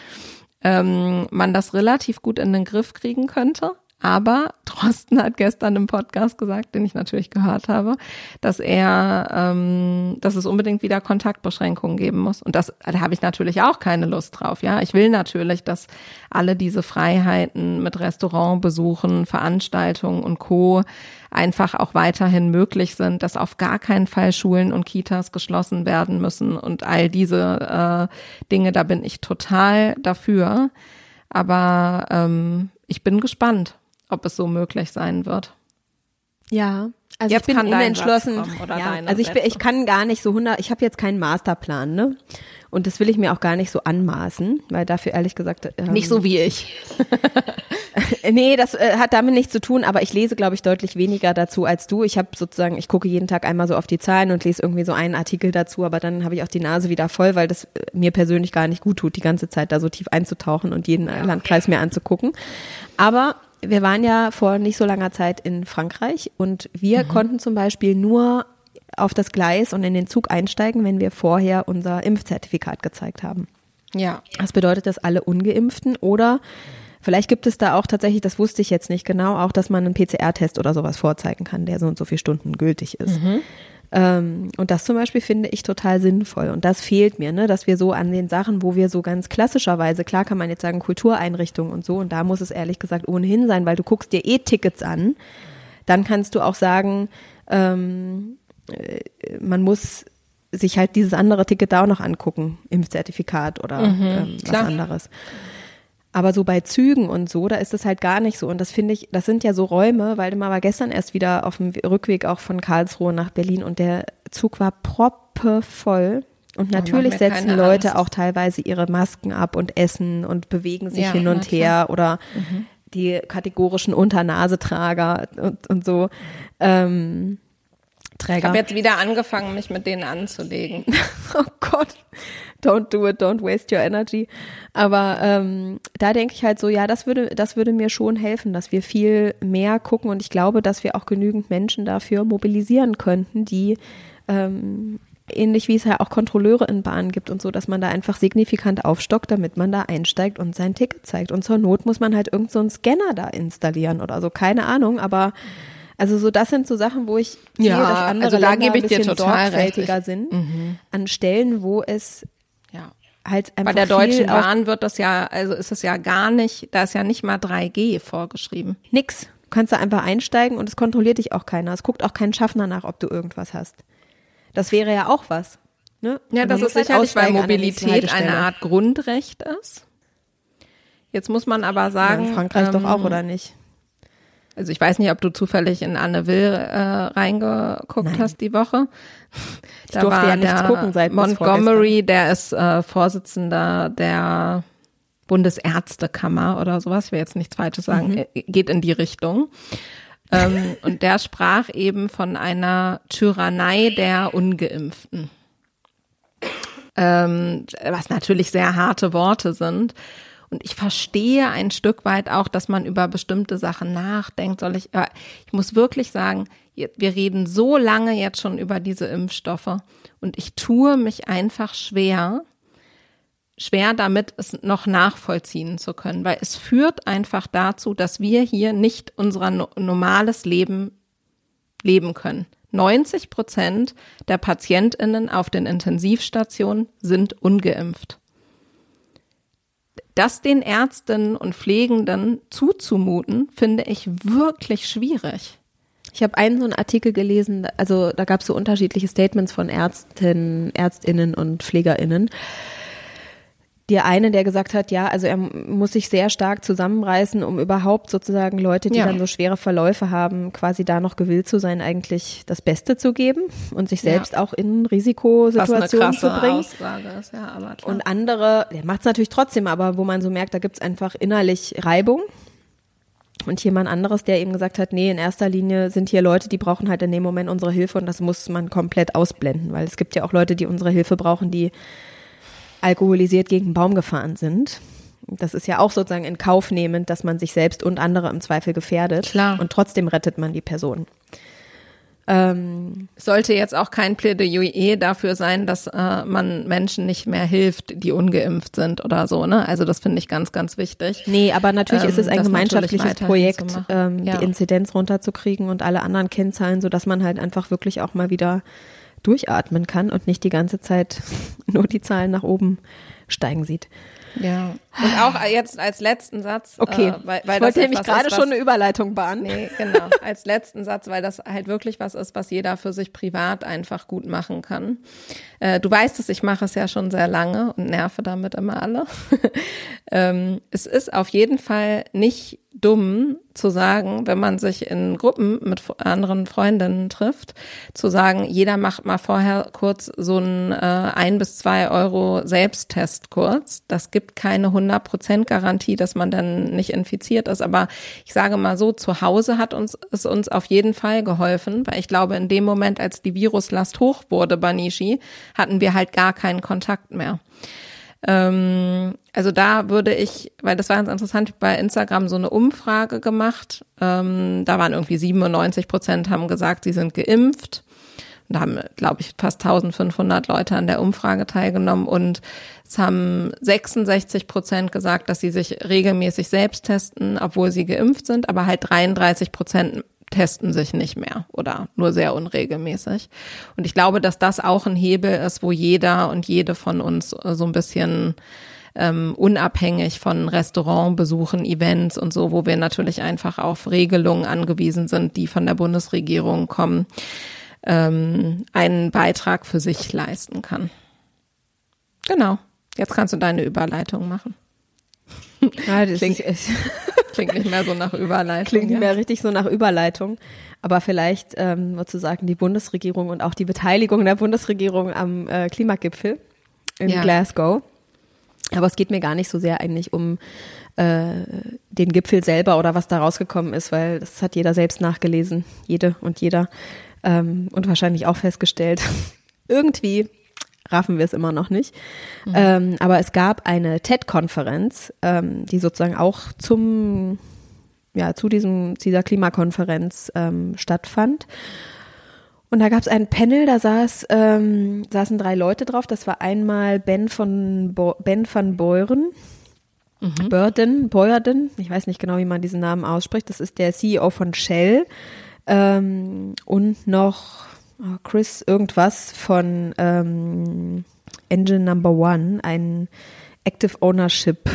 ähm, man das relativ gut in den Griff kriegen könnte. Aber Drosten hat gestern im Podcast gesagt, den ich natürlich gehört habe, dass er, ähm, dass es unbedingt wieder Kontaktbeschränkungen geben muss. Und das, da habe ich natürlich auch keine Lust drauf. Ja, ich will natürlich, dass alle diese Freiheiten mit Restaurantbesuchen, Veranstaltungen und Co. einfach auch weiterhin möglich sind, dass auf gar keinen Fall Schulen und Kitas geschlossen werden müssen und all diese äh, Dinge. Da bin ich total dafür. Aber ähm, ich bin gespannt, ob es so möglich sein wird. Ja, also Jetzt ich bin unentschlossen. Ja, also ich, bin, ich kann gar nicht so 100, ich habe jetzt keinen Masterplan, ne? Und das will ich mir auch gar nicht so anmaßen, weil dafür ehrlich gesagt ähm, Nicht so wie [LAUGHS] ich. Nee, das äh, hat damit nichts zu tun, aber ich lese, glaube ich, deutlich weniger dazu als du. Ich habe sozusagen, ich gucke jeden Tag einmal so auf die Zahlen und lese irgendwie so einen Artikel dazu, aber dann habe ich auch die Nase wieder voll, weil das äh, mir persönlich gar nicht gut tut, die ganze Zeit da so tief einzutauchen und jeden äh, Landkreis mir anzugucken. Aber wir waren ja vor nicht so langer Zeit in Frankreich und wir konnten zum Beispiel nur auf das Gleis und in den Zug einsteigen, wenn wir vorher unser Impfzertifikat gezeigt haben. Ja. Das bedeutet, dass alle Ungeimpften oder vielleicht gibt es da auch tatsächlich, das wusste ich jetzt nicht genau, auch, dass man einen PCR-Test oder sowas vorzeigen kann, der so und so viele Stunden gültig ist. Ähm, und das zum Beispiel finde ich total sinnvoll. Und das fehlt mir, ne, dass wir so an den Sachen, wo wir so ganz klassischerweise, klar kann man jetzt sagen Kultureinrichtungen und so, und da muss es ehrlich gesagt ohnehin sein, weil du guckst dir eh Tickets an, dann kannst du auch sagen, ähm, äh, man muss sich halt dieses andere Ticket da auch noch angucken, Impfzertifikat oder ähm, was klar. anderes. Aber so bei Zügen und so, da ist das halt gar nicht so. Und das finde ich, das sind ja so Räume, weil mal war gestern erst wieder auf dem Rückweg auch von Karlsruhe nach Berlin und der Zug war proppevoll. Und natürlich mach mir setzen Leute Angst. auch teilweise ihre Masken ab und essen und bewegen sich Ja, hin und her oder die kategorischen Unternasetrager und, und so. Ähm, Ich Träger. habe jetzt wieder angefangen, mich mit denen anzulegen. [LAUGHS] Oh Gott, don't do it, don't waste your energy. Aber ähm, da denke ich halt so, ja, das würde, das würde mir schon helfen, dass wir viel mehr gucken und ich glaube, dass wir auch genügend Menschen dafür mobilisieren könnten, die ähm, ähnlich wie es ja auch Kontrolleure in Bahnen gibt und so, dass man da einfach signifikant aufstockt, damit man da einsteigt und sein Ticket zeigt. Und zur Not muss man halt irgend so einen Scanner da installieren oder so, keine Ahnung, aber also so, das sind so Sachen, wo ich sehe, Ja, dass andere also da Länder gebe ich ein dir bisschen total recht. sorgfältiger sind an Stellen, wo es. Halt einfach Bei der Deutschen Bahn wird das ja, also ist es ja gar nicht, da ist ja nicht mal 3G vorgeschrieben. nix. Du kannst da einfach einsteigen und es kontrolliert dich auch keiner. Es guckt auch kein Schaffner nach, ob du irgendwas hast. Das wäre ja auch was. Ne? Ja, das ist halt sicherlich, weil Mobilität eine. Art Grundrecht ist. Jetzt muss man aber Ja, sagen. in Frankreich doch ähm, auch, oder nicht? Also ich weiß nicht, ob du zufällig in Anne Will äh, reingeguckt Nein. hast die Woche. Da durfte war ja nichts der gucken seit Montgomery, der ist äh, Vorsitzender der Bundesärztekammer oder sowas. Ich will jetzt nichts Falsches sagen. Mhm. Äh, Geht in die Richtung. ähm, [LAUGHS] und der sprach eben von einer Tyrannei der Ungeimpften. Ähm, was natürlich sehr harte Worte sind. Und ich verstehe ein Stück weit auch, dass man über bestimmte Sachen nachdenkt. Soll ich, ich muss wirklich sagen, wir reden so lange jetzt schon über diese Impfstoffe und ich tue mich einfach schwer, schwer damit, es noch nachvollziehen zu können, weil es führt einfach dazu, dass wir hier nicht unser no normales Leben leben können. 90 Prozent der PatientInnen auf den Intensivstationen sind ungeimpft. Das den Ärztinnen und Pflegenden zuzumuten, finde ich wirklich schwierig. Ich habe einen so einen Artikel gelesen, also da gab es so unterschiedliche Statements von Ärztinnen, Ärztinnen und Pflegerinnen der eine, der gesagt hat, ja, also er muss sich sehr stark zusammenreißen, um überhaupt sozusagen Leute, die ja. dann so schwere Verläufe haben, quasi da noch gewillt zu sein, eigentlich das Beste zu geben und sich selbst ja. auch in Risikosituationen zu bringen. Aussage ist, ja, aber klar. Und andere, der macht es natürlich trotzdem, aber wo man so merkt, da gibt's einfach innerlich Reibung. Und jemand anderes, der eben gesagt hat, nee, in erster Linie sind hier Leute, die brauchen halt in dem Moment unsere Hilfe und das muss man komplett ausblenden, weil es gibt ja auch Leute, die unsere Hilfe brauchen, die alkoholisiert gegen einen Baum gefahren sind. Das ist ja auch sozusagen in Kauf nehmend, dass man sich selbst und andere im Zweifel gefährdet. Klar. Und trotzdem rettet man die Person. Ähm, Sollte jetzt auch kein Plädoyer dafür sein, dass äh, man Menschen nicht mehr hilft, die ungeimpft sind oder so, ne? Also das finde ich ganz, ganz wichtig. Nee, aber natürlich ähm, ist es ein gemeinschaftliches Projekt, ähm, ja. die Inzidenz runterzukriegen und alle anderen Kennzahlen, so dass man halt einfach wirklich auch mal wieder durchatmen kann und nicht die ganze Zeit [LAUGHS] nur die Zahlen nach oben steigen sieht. Ja. Und auch jetzt als letzten Satz. Okay. Äh, weil, weil ich wollte nämlich gerade schon eine Überleitung bahnen. Nee, genau. Als letzten Satz, weil das halt wirklich was ist, was jeder für sich privat einfach gut machen kann. Äh, du weißt es, ich mache es ja schon sehr lange und nerve damit immer alle. [LAUGHS] ähm, es ist auf jeden Fall nicht dumm zu sagen, wenn man sich in Gruppen mit anderen Freundinnen trifft, zu sagen, jeder macht mal vorher kurz so einen äh, ein bis zwei Euro Selbsttest kurz. Das gibt keine 100 Garantie, dass man dann nicht infiziert ist. Aber ich sage mal so, zu Hause hat uns es uns auf jeden Fall geholfen, weil ich glaube, in dem Moment, als die Viruslast hoch wurde bei Nishi, hatten wir halt gar keinen Kontakt mehr. Ähm, also da würde ich, weil das war ganz interessant, bei Instagram so eine Umfrage gemacht. Ähm, da waren irgendwie 97 Prozent haben gesagt, sie sind geimpft. Und da haben, glaube ich, fast 1500 Leute an der Umfrage teilgenommen und es haben 66 Prozent gesagt, dass sie sich regelmäßig selbst testen, obwohl sie geimpft sind, aber halt 33 Prozent testen sich nicht mehr oder nur sehr unregelmäßig. Und ich glaube, dass das auch ein Hebel ist, wo jeder und jede von uns so ein bisschen ähm, unabhängig von Restaurantbesuchen, Events und so, wo wir natürlich einfach auf Regelungen angewiesen sind, die von der Bundesregierung kommen, ähm, einen Beitrag für sich leisten kann. Genau. Jetzt kannst du deine Überleitung machen. Ja, das klingt, ist, [LAUGHS] klingt nicht mehr so nach Überleitung. Klingt nicht mehr richtig so nach Überleitung. Aber vielleicht ähm, sozusagen die Bundesregierung und auch die Beteiligung der Bundesregierung am äh, Klimagipfel in ja. Glasgow. Aber es geht mir gar nicht so sehr eigentlich um äh, den Gipfel selber oder was da rausgekommen ist, weil das hat jeder selbst nachgelesen, jede und jeder ähm, und wahrscheinlich auch festgestellt. [LAUGHS] Irgendwie raffen wir es immer noch nicht. Mhm. Ähm, aber es gab eine TED-Konferenz, ähm, die sozusagen auch zum, ja, zu diesem, dieser Klimakonferenz ähm, stattfand. Und da gab es ein Panel, da saß, ähm, saßen drei Leute drauf. Das war einmal Ben von Bo Ben van Beuren, mhm. Burden, Beuerden, ich weiß nicht genau, wie man diesen Namen ausspricht. Das ist der CEO von Shell. Ähm, und noch oh, Chris irgendwas von ähm, Engine Number One, ein Active Ownership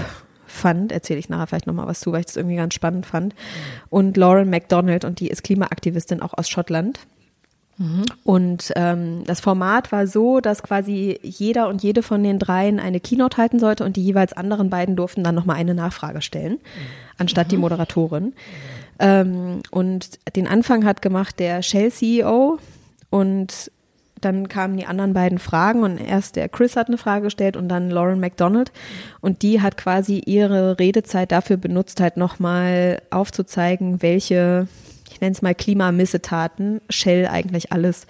Fund, erzähle ich nachher vielleicht nochmal was zu, weil ich das irgendwie ganz spannend fand. Und Lauren MacDonald, und die ist Klimaaktivistin auch aus Schottland. Mhm. Und ähm, das Format war so, dass quasi jeder und jede von den dreien eine Keynote halten sollte und die jeweils anderen beiden durften dann nochmal eine Nachfrage stellen, anstatt mhm. die Moderatorin. Ähm, und den Anfang hat gemacht der Shell-CEO, und dann kamen die anderen beiden Fragen und erst der Chris hat eine Frage gestellt und dann Lauren McDonald und die hat quasi ihre Redezeit dafür benutzt, halt nochmal aufzuzeigen, welche, ich nenne es mal Klimamissetaten Shell eigentlich alles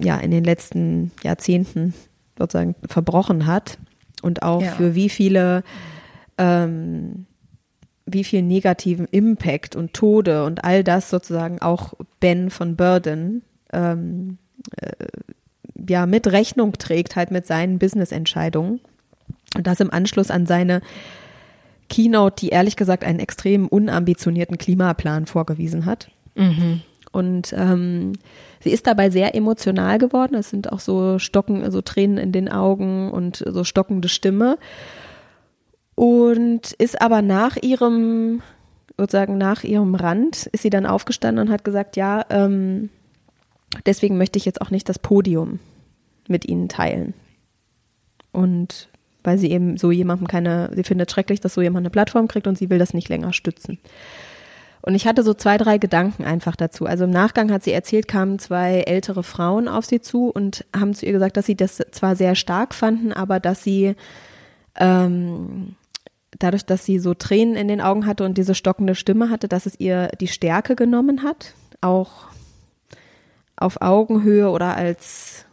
ja in den letzten Jahrzehnten sozusagen verbrochen hat und auch ja. für wie viele ähm, wie viel negativen Impact und Tode und all das sozusagen auch Ben von Burden ähm, äh, ja mit Rechnung trägt, halt mit seinen Business-Entscheidungen. Und das im Anschluss an seine Keynote, die ehrlich gesagt einen extrem unambitionierten Klimaplan vorgewiesen hat. Mhm. Und ähm, sie ist dabei sehr emotional geworden. Es sind auch so Stocken, so Tränen in den Augen und so stockende Stimme. Und ist aber nach ihrem, sozusagen nach ihrem Rand, ist sie dann aufgestanden und hat gesagt, ja, ähm, deswegen möchte ich jetzt auch nicht das Podium mit ihnen teilen. Und weil sie eben so jemandem keine, sie findet schrecklich, dass so jemand eine Plattform kriegt und sie will das nicht länger stützen. Und ich hatte so zwei, drei Gedanken einfach dazu. Also im Nachgang hat sie erzählt, kamen zwei ältere Frauen auf sie zu und haben zu ihr gesagt, dass sie das zwar sehr stark fanden, aber dass sie ähm, dadurch, dass sie so Tränen in den Augen hatte und diese stockende Stimme hatte, dass es ihr die Stärke genommen hat, auch auf Augenhöhe oder als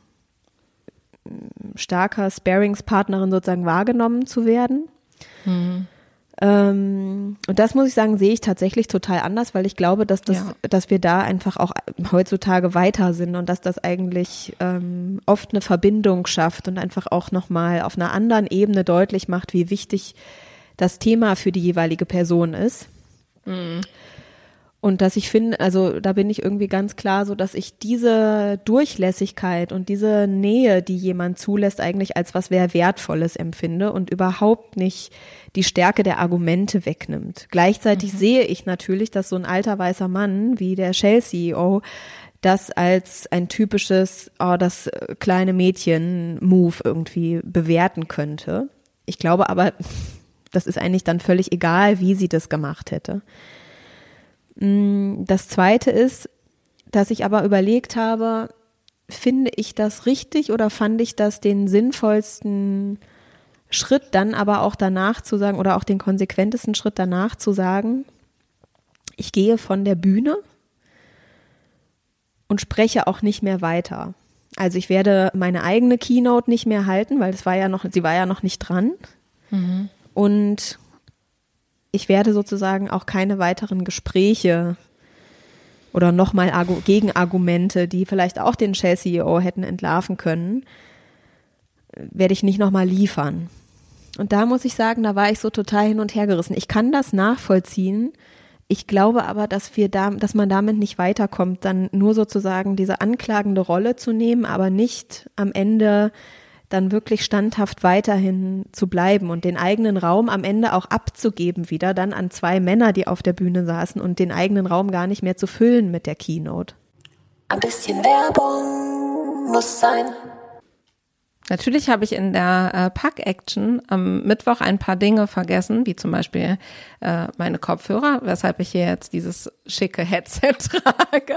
mm, starker Sparingspartnerin sozusagen wahrgenommen zu werden. Mhm. Ähm, und das muss ich sagen, sehe ich tatsächlich total anders, weil ich glaube, dass das, Ja. dass wir da einfach auch heutzutage weiter sind und dass das eigentlich ähm, oft eine Verbindung schafft und einfach auch nochmal auf einer anderen Ebene deutlich macht, wie wichtig das Thema für die jeweilige Person ist. Und dass ich finde, also da bin ich irgendwie ganz klar so, dass ich diese Durchlässigkeit und diese Nähe, die jemand zulässt, eigentlich als was sehr Wertvolles empfinde und überhaupt nicht die Stärke der Argumente wegnimmt. Gleichzeitig sehe ich natürlich, dass so ein alter weißer Mann wie der Shell-CEO das als ein typisches, oh, das äh, kleine Mädchen-Move irgendwie bewerten könnte. Ich glaube aber, [LAUGHS] das ist eigentlich dann völlig egal, wie sie das gemacht hätte. Mm, Das zweite ist, dass ich aber überlegt habe, finde ich das richtig oder fand ich das den sinnvollsten Schritt dann aber auch danach zu sagen oder auch den konsequentesten Schritt danach zu sagen, ich gehe von der Bühne und spreche auch nicht mehr weiter. Also ich werde meine eigene Keynote nicht mehr halten, weil es war ja noch, sie war ja noch nicht dran. Und ich werde sozusagen auch keine weiteren Gespräche oder nochmal Argu Gegenargumente, die vielleicht auch den Shell-CEO hätten entlarven können, werde ich nicht nochmal liefern. Und da muss ich sagen, da war ich so total hin und her gerissen. Ich kann das nachvollziehen. Ich glaube aber, dass wir da, dass man damit nicht weiterkommt, dann nur sozusagen diese anklagende Rolle zu nehmen, aber nicht am Ende dann wirklich standhaft weiterhin zu bleiben und den eigenen Raum am Ende auch abzugeben wieder dann an zwei Männer, die auf der Bühne saßen und den eigenen Raum gar nicht mehr zu füllen mit der Keynote. Ein bisschen Werbung muss sein. Natürlich habe ich in der äh, Pack-Action am Mittwoch ein paar Dinge vergessen, wie zum Beispiel äh, meine Kopfhörer, weshalb ich hier jetzt dieses schicke Headset [LAUGHS] trage.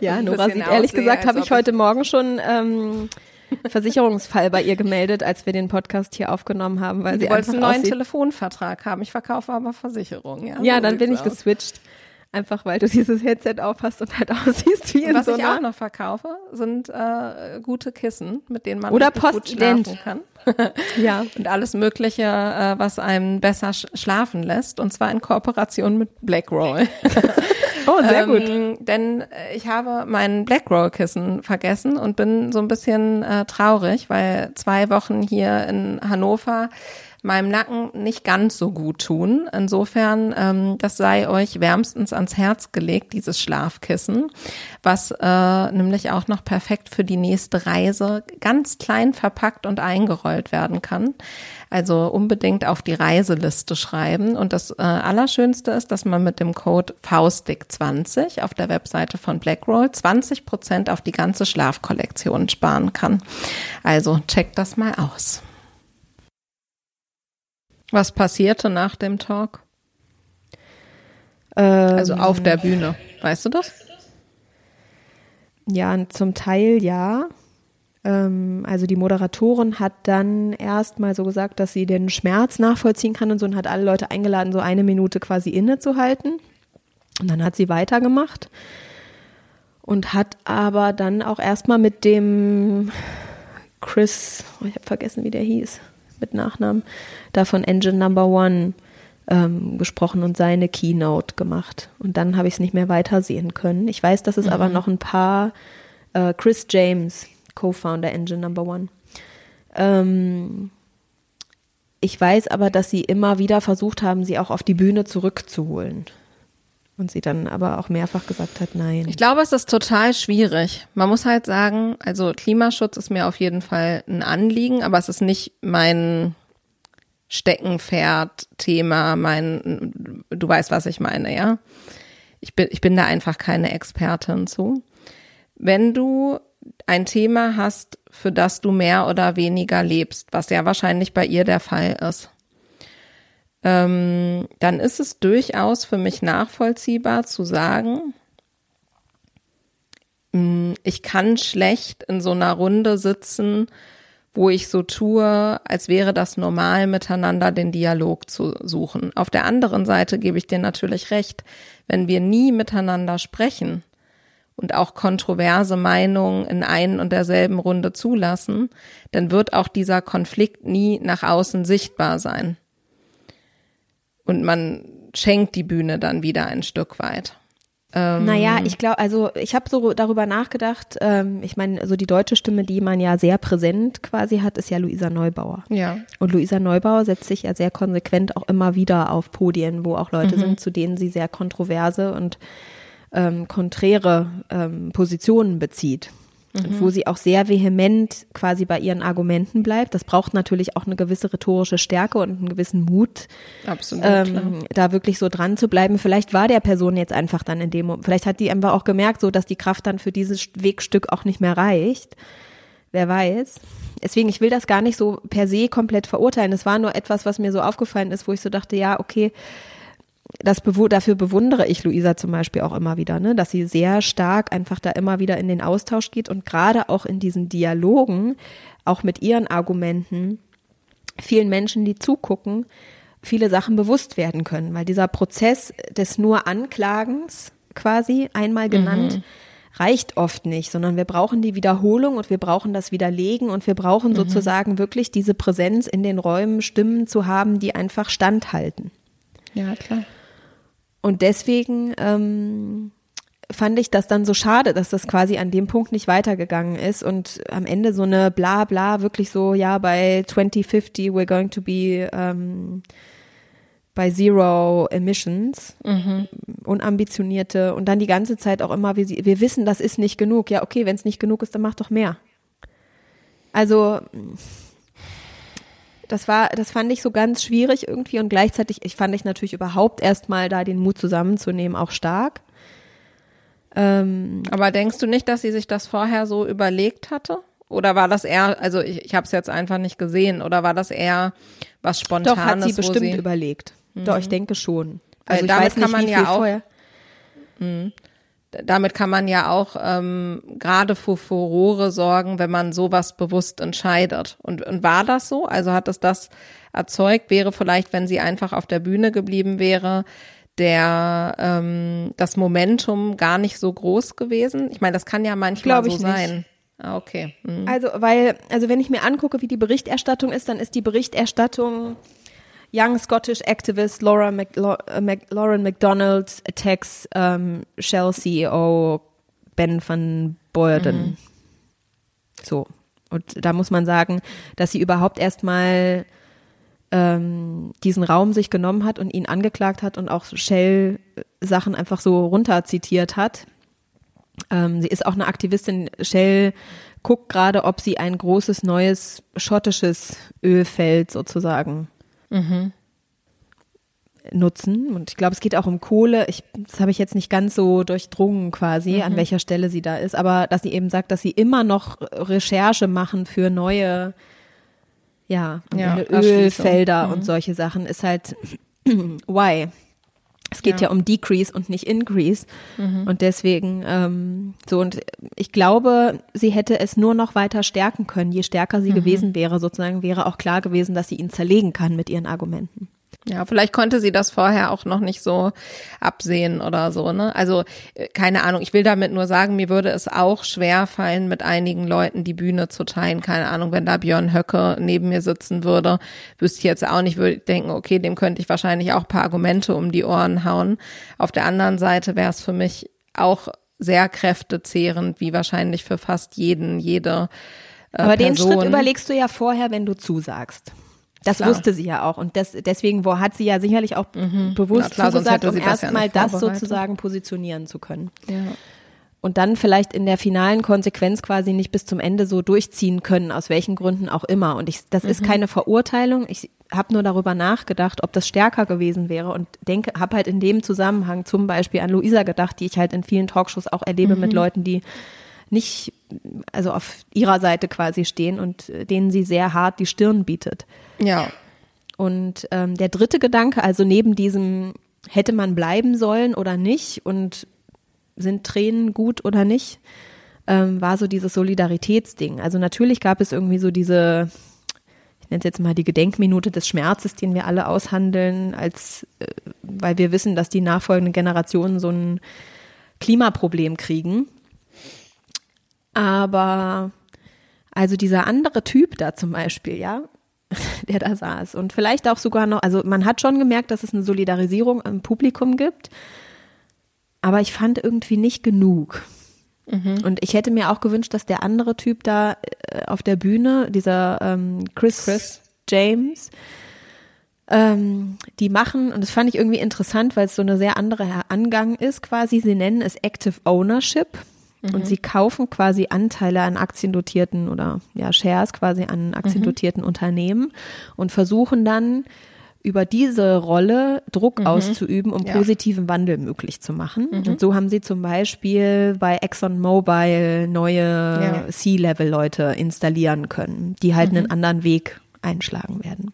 Ja, Nora sieht ehrlich aussehe, gesagt, habe ich heute Morgen schon ähm, Versicherungsfall bei ihr gemeldet, als wir den Podcast hier aufgenommen haben, weil sie wolltest einfach einen neuen. Telefonvertrag haben. Ich verkaufe aber Versicherungen. Ja, Ja, so dann bin ich aus. geswitcht. Einfach weil du dieses Headset aufhast und halt [LAUGHS] aussiehst wie in Was so ich einer auch noch verkaufe, sind äh, gute Kissen, mit denen man Oder gut schlafen kann. [LAUGHS] Ja. [LAUGHS] Und alles Mögliche, äh, was einem besser sch schlafen lässt. Und zwar in Kooperation mit Blackroll. Oh, sehr gut. Ähm, denn äh, ich habe mein Blackroll-Kissen vergessen und bin so ein bisschen äh, traurig, weil zwei Wochen hier in Hannover meinem Nacken nicht ganz so gut tun. Insofern, ähm, das sei euch wärmstens ans Herz gelegt, dieses Schlafkissen, was äh, nämlich auch noch perfekt für die nächste Reise ganz klein verpackt und eingerollt werden kann. Also unbedingt auf die Reiseliste schreiben. Und das äh, Allerschönste ist, dass man mit dem Code Faustik20 auf der Webseite von Blackroll 20 Prozent auf die ganze Schlafkollektion sparen kann. Also checkt das mal aus. Was passierte nach dem Talk? Also Ähm, auf der Bühne. Weißt du das? Ja, zum Teil ja. Ähm, also die Moderatorin hat dann erstmal so gesagt, dass sie den Schmerz nachvollziehen kann und so und hat alle Leute eingeladen, so eine Minute quasi innezuhalten. Und dann hat sie weitergemacht und hat aber dann auch erstmal mit dem Chris, oh, ich habe vergessen, wie der hieß, mit Nachnamen, da von Engine Number One ähm, gesprochen und seine Keynote gemacht. Und dann habe ich es nicht mehr weitersehen können. Ich weiß, dass es aber noch ein paar, äh, Chris James, Co-Founder Engine Number One. Ähm, ich weiß aber, dass sie immer wieder versucht haben, sie auch auf die Bühne zurückzuholen. Und sie dann aber auch mehrfach gesagt hat, nein. Ich glaube, es ist total schwierig. Man muss halt sagen, also Klimaschutz ist mir auf jeden Fall ein Anliegen, aber es ist nicht mein Steckenpferd-Thema, mein, du weißt, was ich meine, ja. Ich bin, ich bin da einfach keine Expertin zu. Wenn du ein Thema hast, für das du mehr oder weniger lebst, was ja wahrscheinlich bei ihr der Fall ist, ähm, dann ist es durchaus für mich nachvollziehbar zu sagen, mh, ich kann schlecht in so einer Runde sitzen, wo ich so tue, als wäre das normal, miteinander den Dialog zu suchen. Auf der anderen Seite gebe ich dir natürlich recht, wenn wir nie miteinander sprechen und auch kontroverse Meinungen in ein und derselben Runde zulassen, dann wird auch dieser Konflikt nie nach außen sichtbar sein. Und man schenkt die Bühne dann wieder ein Stück weit. Ähm, naja, ich glaube, also ich habe so darüber nachgedacht, ähm, ich meine, so die deutsche Stimme, die man ja sehr präsent quasi hat, ist ja Luisa Neubauer. Ja. Und Luisa Neubauer setzt sich ja sehr konsequent auch immer wieder auf Podien, wo auch Leute Mhm. sind, zu denen sie sehr kontroverse und ähm, konträre ähm, Positionen bezieht. Und Mhm. wo sie auch sehr vehement quasi bei ihren Argumenten bleibt. Das braucht natürlich auch eine gewisse rhetorische Stärke und einen gewissen Mut, Absolut. ähm, da wirklich so dran zu bleiben. Vielleicht war der Person jetzt einfach dann in dem Moment, vielleicht hat die einfach auch gemerkt, so dass die Kraft dann für dieses Wegstück auch nicht mehr reicht. Wer weiß. Deswegen, ich will das gar nicht so per se komplett verurteilen. Es war nur etwas, was mir so aufgefallen ist, wo ich so dachte, ja, okay, das bewu dafür bewundere ich Luisa zum Beispiel auch immer wieder, ne? dass sie sehr stark einfach da immer wieder in den Austausch geht und gerade auch in diesen Dialogen, auch mit ihren Argumenten, vielen Menschen, die zugucken, viele Sachen bewusst werden können, weil dieser Prozess des nur Anklagens quasi einmal genannt reicht oft nicht, sondern wir brauchen die Wiederholung und wir brauchen das Widerlegen und wir brauchen sozusagen wirklich diese Präsenz in den Räumen, Stimmen zu haben, die einfach standhalten. ja, klar. Und deswegen ähm, fand ich das dann so schade, dass das quasi an dem Punkt nicht weitergegangen ist und am Ende so eine bla bla wirklich so, ja, bei 2050 we're going to be ähm, bei Zero Emissions, unambitionierte und dann die ganze Zeit auch immer, wir, wir wissen, das ist nicht genug. Ja, okay, wenn es nicht genug ist, dann mach doch mehr. Also das war, das fand ich so ganz schwierig irgendwie und gleichzeitig, ich fand ich natürlich überhaupt erstmal da den Mut zusammenzunehmen auch stark. Ähm, Aber denkst du nicht, dass sie sich das vorher so überlegt hatte? Oder war das eher, also ich, ich habe es jetzt einfach nicht gesehen, oder war das eher was Spontanes? doch, hat sie bestimmt sie, überlegt. Doch, ich denke schon. Weil Also ich damit weiß nicht, kann man wie ja viel auch- vorher. Damit kann man ja auch ähm, gerade für Furore sorgen, wenn man sowas bewusst entscheidet. Und, und war das so? Also hat es das erzeugt? Wäre vielleicht, wenn sie einfach auf der Bühne geblieben wäre, der ähm, das Momentum gar nicht so groß gewesen? Ich meine, das kann ja manchmal so ich nicht. sein. Ah, okay. Mhm. Also, weil, also wenn ich mir angucke, wie die Berichterstattung ist, dann ist die Berichterstattung Young Scottish Activist Laura Mac, Lau- äh, Mac, Lauren MacDonald attacks ähm, Shell CEO Ben van Beurden. So. Und da muss man sagen, dass sie überhaupt erstmal ähm, diesen Raum sich genommen hat und ihn angeklagt hat und auch Shell Sachen einfach so runter zitiert hat. Ähm, sie ist auch eine Aktivistin. Shell guckt gerade, ob sie ein großes neues schottisches Ölfeld sozusagen nutzen. Und ich glaube, es geht auch um Kohle. Ich, das habe ich jetzt nicht ganz so durchdrungen quasi, an welcher Stelle sie da ist. Aber dass sie eben sagt, dass sie immer noch Recherche machen für neue, ja, Ja. Ölfelder und solche Sachen, ist halt [CLEARS THROAT] why. Es geht ja. um Decrease und nicht Increase. Und deswegen, ähm, so, und ich glaube, sie hätte es nur noch weiter stärken können. Je stärker sie gewesen wäre, sozusagen, wäre auch klar gewesen, dass sie ihn zerlegen kann mit ihren Argumenten. Ja, vielleicht konnte sie das vorher auch noch nicht so absehen oder so, ne? Also, äh, keine Ahnung. Ich will damit nur sagen, mir würde es auch schwer fallen, mit einigen Leuten die Bühne zu teilen. Keine Ahnung, wenn da Björn Höcke neben mir sitzen würde, wüsste ich jetzt auch nicht, würde denken, okay, dem könnte ich wahrscheinlich auch paar Argumente um die Ohren hauen. Auf der anderen Seite wäre es für mich auch sehr kräftezehrend, wie wahrscheinlich für fast jeden, jede. Äh, Aber den Person. Schritt überlegst du ja vorher, wenn du zusagst. Das Klar. wusste sie ja auch. Und das, deswegen wo, hat sie ja sicherlich auch bewusst Na klar, zugesagt, um erstmal das sozusagen positionieren zu können. Ja. Und dann vielleicht in der finalen Konsequenz quasi nicht bis zum Ende so durchziehen können, aus welchen Gründen auch immer. Und ich, das ist keine Verurteilung. Ich habe nur darüber nachgedacht, ob das stärker gewesen wäre und denke, habe halt in dem Zusammenhang zum Beispiel an Luisa gedacht, die ich halt in vielen Talkshows auch erlebe mit Leuten, die nicht, also auf ihrer Seite quasi stehen und äh, denen sie sehr hart die Stirn bietet. Ja. Und ähm, der dritte Gedanke, also neben diesem, hätte man bleiben sollen oder nicht und sind Tränen gut oder nicht, ähm, war so dieses Solidaritätsding. Also natürlich gab es irgendwie so diese, ich nenne es jetzt mal die Gedenkminute des Schmerzes, den wir alle aushandeln, als äh, weil wir wissen, dass die nachfolgenden Generationen so ein Klimaproblem kriegen. Aber also dieser andere Typ da zum Beispiel, ja, [LAUGHS] der da saß. Und vielleicht auch sogar noch, also man hat schon gemerkt, dass es eine Solidarisierung im Publikum gibt, aber ich fand irgendwie nicht genug. Und ich hätte mir auch gewünscht, dass der andere Typ da äh, auf der Bühne, dieser ähm, Chris, Chris. James, ähm, die machen, und das fand ich irgendwie interessant, weil es so eine sehr andere Angang ist quasi, sie nennen es Active Ownership und sie kaufen quasi Anteile an aktiendotierten oder ja, Shares quasi an aktiendotierten Unternehmen und versuchen dann über diese Rolle Druck auszuüben, um Ja. positiven Wandel möglich zu machen. Und so haben sie zum Beispiel bei ExxonMobil neue Ja. C-Level-Leute installieren können, die halt einen anderen Weg einschlagen werden.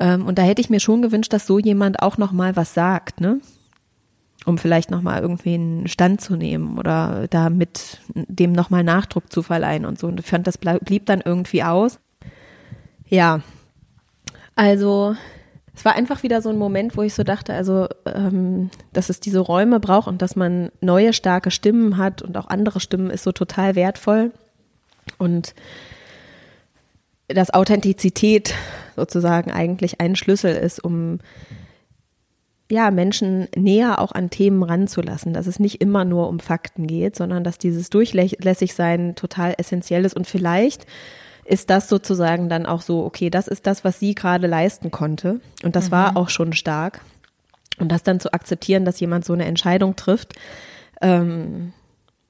Ähm, und da hätte ich mir schon gewünscht, dass so jemand auch noch mal was sagt, ne? Um vielleicht noch mal irgendwie einen Stand zu nehmen oder da mit dem noch mal Nachdruck zu verleihen und so. Und ich fand, das blieb dann irgendwie aus. Ja, also es war einfach wieder so ein Moment, wo ich so dachte, also ähm, dass es diese Räume braucht und dass man neue starke Stimmen hat und auch andere Stimmen ist so total wertvoll. Und dass Authentizität sozusagen eigentlich ein Schlüssel ist, um ja, Menschen näher auch an Themen ranzulassen, dass es nicht immer nur um Fakten geht, sondern dass dieses Durchlässigsein total essentiell ist. Und vielleicht ist das sozusagen dann auch so, okay, das ist das, was sie gerade leisten konnte. Und das war auch schon stark. Und das dann zu akzeptieren, dass jemand so eine Entscheidung trifft ähm,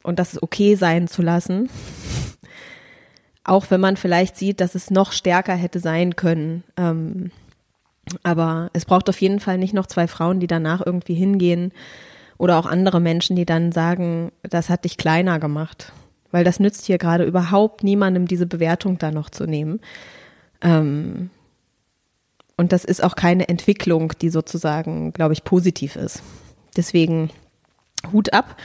und das ist okay sein zu lassen, [LAUGHS] auch wenn man vielleicht sieht, dass es noch stärker hätte sein können. Ähm, aber es braucht auf jeden Fall nicht noch zwei Frauen, die danach irgendwie hingehen oder auch andere Menschen, die dann sagen, das hat dich kleiner gemacht. Weil das nützt hier gerade überhaupt niemandem, diese Bewertung da noch zu nehmen. Ähm, und das ist auch keine Entwicklung, die sozusagen, glaube ich, positiv ist. Deswegen Hut ab.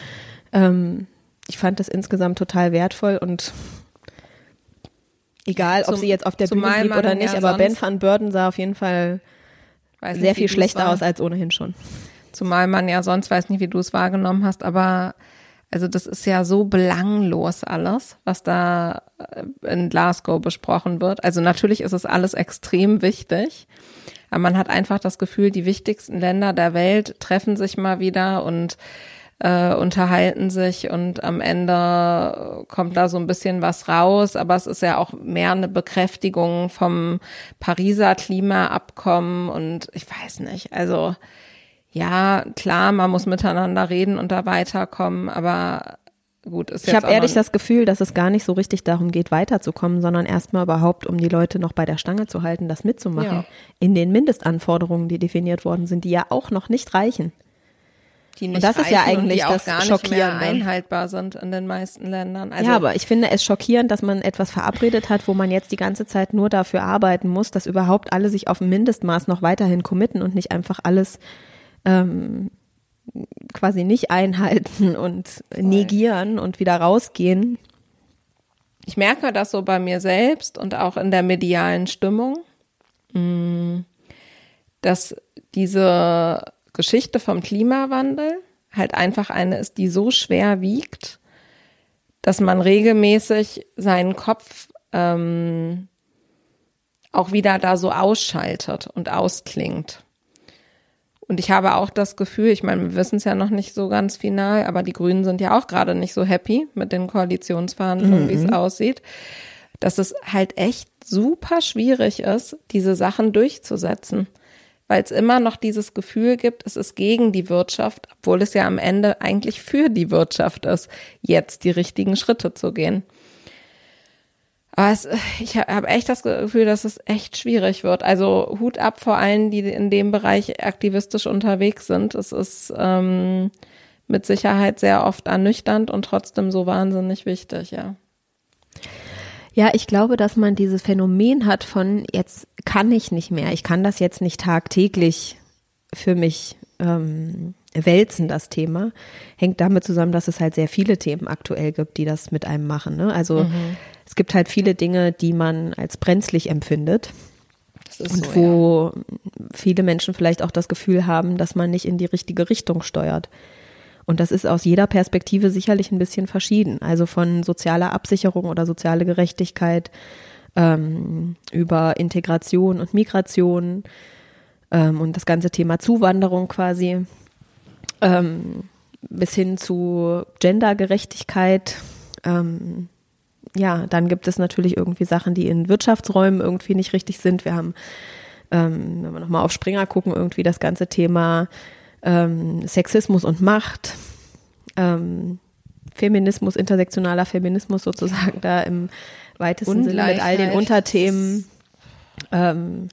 Ähm, ich fand das insgesamt total wertvoll und egal, ob Zum- sie jetzt auf der Bühne blieb oder nicht, aber Ben van Burden sah auf jeden Fall nicht, sehr viel schlechter aus als ohnehin schon. Zumal man ja sonst weiß nicht, wie du es wahrgenommen hast, aber also das ist ja so belanglos alles, was da äh, in Glasgow besprochen wird. Also natürlich ist es alles extrem wichtig, aber man hat einfach das Gefühl, die wichtigsten Länder der Welt treffen sich mal wieder und äh, unterhalten sich und am Ende kommt da so ein bisschen was raus, aber es ist ja auch mehr eine Bekräftigung vom Pariser Klimaabkommen und ich weiß nicht, also ja, klar, man muss miteinander reden und da weiterkommen, aber gut, ist Ich jetzt habe ehrlich das Gefühl, dass es gar nicht so richtig darum geht, weiterzukommen, sondern erstmal überhaupt, um die Leute noch bei der Stange zu halten, das mitzumachen. Ja. In den Mindestanforderungen, die definiert worden sind, die ja auch noch nicht reichen. Die und das ist ja eigentlich das nicht Schockierende. einhaltbar sind in den meisten Ländern. Also ja, aber ich finde es schockierend, dass man etwas verabredet hat, wo man jetzt die ganze Zeit nur dafür arbeiten muss, dass überhaupt alle sich auf ein Mindestmaß noch weiterhin committen und nicht einfach alles ähm, quasi nicht einhalten und negieren und wieder rausgehen. ich merke das so bei mir selbst und auch in der medialen Stimmung. Mm. dass diese Geschichte vom Klimawandel halt einfach eine ist, die so schwer wiegt, dass man regelmäßig seinen Kopf ähm, auch wieder da so ausschaltet und ausklingt. Und ich habe auch das Gefühl, ich meine, wir wissen es ja noch nicht so ganz final, aber die Grünen sind ja auch gerade nicht so happy mit den Koalitionsverhandlungen, mhm. wie es aussieht, dass es halt echt super schwierig ist, diese Sachen durchzusetzen weil es immer noch dieses Gefühl gibt, es ist gegen die Wirtschaft, obwohl es ja am Ende eigentlich für die Wirtschaft ist, jetzt die richtigen Schritte zu gehen. Aber es, ich habe echt das Gefühl, dass es echt schwierig wird. Also Hut ab vor allen, die in dem Bereich aktivistisch unterwegs sind. Es ist ähm, mit Sicherheit sehr oft ernüchternd und trotzdem so wahnsinnig wichtig, ja. Ja, ich glaube, dass man dieses Phänomen hat von jetzt kann ich nicht mehr, ich kann das jetzt nicht tagtäglich für mich ähm, wälzen, das Thema, hängt damit zusammen, dass es halt sehr viele Themen aktuell gibt, die das mit einem machen. Ne? Also mhm. es gibt halt viele Dinge, die man als brenzlig empfindet. und so, wo ja. viele Menschen vielleicht auch das Gefühl haben, dass man nicht in die richtige Richtung steuert. Und das ist aus jeder Perspektive sicherlich ein bisschen verschieden. Also von sozialer Absicherung oder soziale Gerechtigkeit ähm, über Integration und Migration ähm, und das ganze Thema Zuwanderung quasi ähm, bis hin zu Gendergerechtigkeit. Ähm, ja, dann gibt es natürlich irgendwie Sachen, die in Wirtschaftsräumen irgendwie nicht richtig sind. Wir haben, ähm, wenn wir nochmal auf Springer gucken, irgendwie das ganze Thema ähm, Sexismus und Macht, ähm, Feminismus, intersektionaler Feminismus sozusagen da im weitesten Sinne mit all den Unterthemen. Ähm,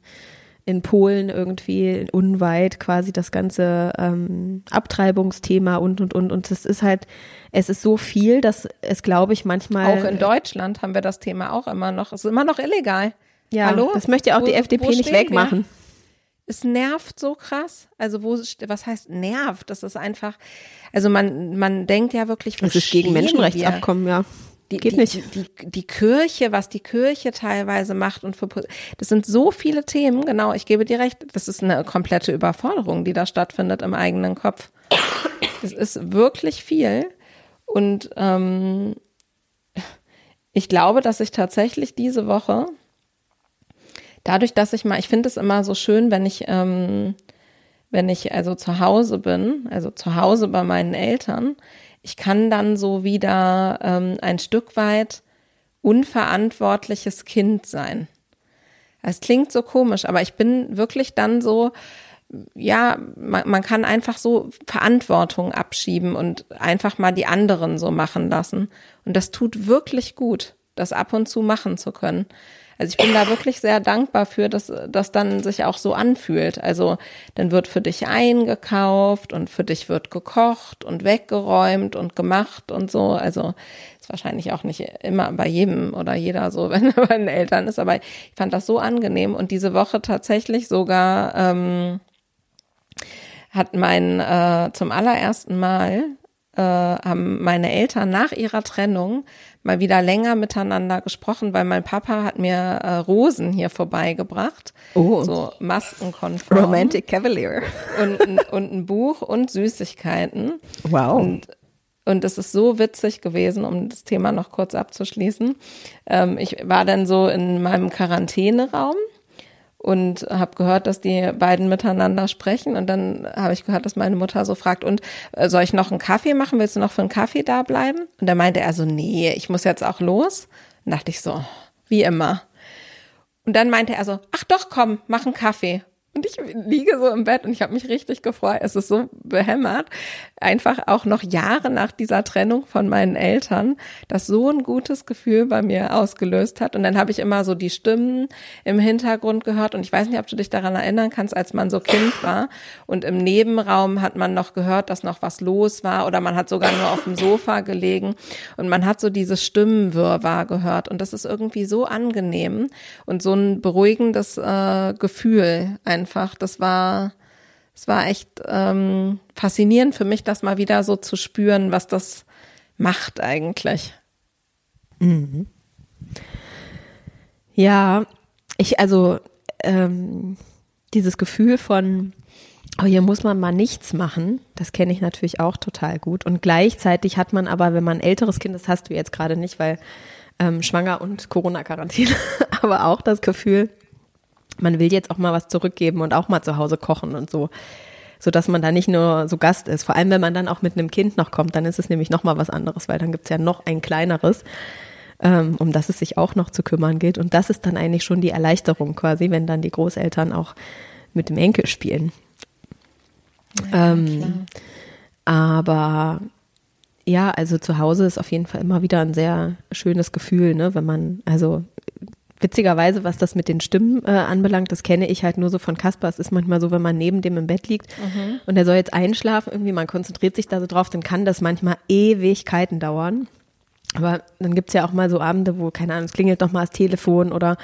in Polen irgendwie unweit quasi das ganze ähm, Abtreibungsthema und und und und es ist halt es ist so viel, dass es glaube ich manchmal auch in Deutschland haben wir das Thema auch immer noch. Es ist immer noch illegal. Ja, Hallo? das möchte auch wo, die FDP nicht wegmachen. Wir? Es nervt so krass. Also wo, was heißt nervt? Das ist einfach, also man, man denkt ja wirklich, das ist gegen Menschenrechtsabkommen, ja. Die, Geht die, nicht. Die, die, die Kirche, was die Kirche teilweise macht und für, das sind so viele Themen, genau, ich gebe dir recht, das ist eine komplette Überforderung, die da stattfindet im eigenen Kopf. Das ist wirklich viel und ähm, ich glaube, dass ich tatsächlich diese Woche dadurch, dass ich mal, ich finde es immer so schön, wenn ich, ähm, wenn ich also zu Hause bin, also zu Hause bei meinen Eltern, ich kann dann so wieder ähm, ein Stück weit unverantwortliches Kind sein. Es klingt so komisch, aber ich bin wirklich dann so, ja, man, man kann einfach so Verantwortung abschieben und einfach mal die anderen so machen lassen. Und das tut wirklich gut, das ab und zu machen zu können. Also ich bin da wirklich sehr dankbar für, dass das dann sich auch so anfühlt. Also dann wird für dich eingekauft und für dich wird gekocht und weggeräumt und gemacht und so. Also ist wahrscheinlich auch nicht immer bei jedem oder jeder so, [LAUGHS] wenn er bei den Eltern ist. Aber ich fand das so angenehm und diese Woche tatsächlich sogar ähm, hat mein äh, zum allerersten Mal äh, haben meine Eltern nach ihrer Trennung mal wieder länger miteinander gesprochen, weil mein Papa hat mir äh, Rosen hier vorbeigebracht. Oh. So Maskenkonform. Romantic Cavalier. Und, und ein Buch und Süßigkeiten. Wow. Und und es ist so witzig gewesen, um das Thema noch kurz abzuschließen. Ähm, ich war dann so in meinem Quarantäneraum und habe gehört, dass die beiden miteinander sprechen und dann habe ich gehört, dass meine Mutter so fragt, und äh, soll ich noch einen Kaffee machen? Willst du noch für einen Kaffee da bleiben? Und da meinte er so, nee, ich muss jetzt auch los. Und dachte ich so, wie immer. Und dann meinte er so, ach doch, komm, mach einen Kaffee. Und ich liege so im Bett und ich habe mich richtig gefreut. Es ist so behämmert. Einfach auch noch Jahre nach dieser Trennung von meinen Eltern, das so ein gutes Gefühl bei mir ausgelöst hat. Und dann habe ich immer so die Stimmen im Hintergrund gehört. Und ich weiß nicht, ob du dich daran erinnern kannst, als man so Kind war. Und im Nebenraum hat man noch gehört, dass noch was los war. Oder man hat sogar nur auf dem Sofa gelegen. Und man hat so dieses Stimmenwirrwarr gehört. Und das ist irgendwie so angenehm und so ein beruhigendes äh, Gefühl. Ein einfach. Das war, es war echt ähm, faszinierend für mich, das mal wieder so zu spüren, was das macht eigentlich. Mhm. Ja, ich, also, ähm, dieses Gefühl von, oh, hier muss man mal nichts machen, das kenne ich natürlich auch total gut. Und gleichzeitig hat man aber, wenn man ein älteres Kind, das hast du jetzt gerade nicht, weil ähm, schwanger und Corona-Quarantäne, [LAUGHS] aber auch das Gefühl, man will jetzt auch mal was zurückgeben und auch mal zu Hause kochen und so so dass man da nicht nur so Gast ist. Vor allem, wenn man dann auch mit einem Kind noch kommt, dann ist es nämlich noch mal was anderes, weil dann gibt's ja noch ein kleineres, ähm, um das es sich auch noch zu kümmern gilt. Und das ist dann eigentlich schon die Erleichterung quasi, wenn dann die Großeltern auch mit dem Enkel spielen. Ja, ähm, aber ja, also zu Hause ist auf jeden Fall immer wieder ein sehr schönes Gefühl, ne, wenn man, also Witzigerweise, was das mit den Stimmen äh, anbelangt, das kenne ich halt nur so von Kasper. Es ist manchmal so, wenn man neben dem im Bett liegt mhm. und er soll jetzt einschlafen, irgendwie man konzentriert sich da so drauf, dann kann das manchmal Ewigkeiten dauern. Aber dann gibt's ja auch mal so Abende, wo, keine Ahnung, es klingelt noch mal das Telefon oder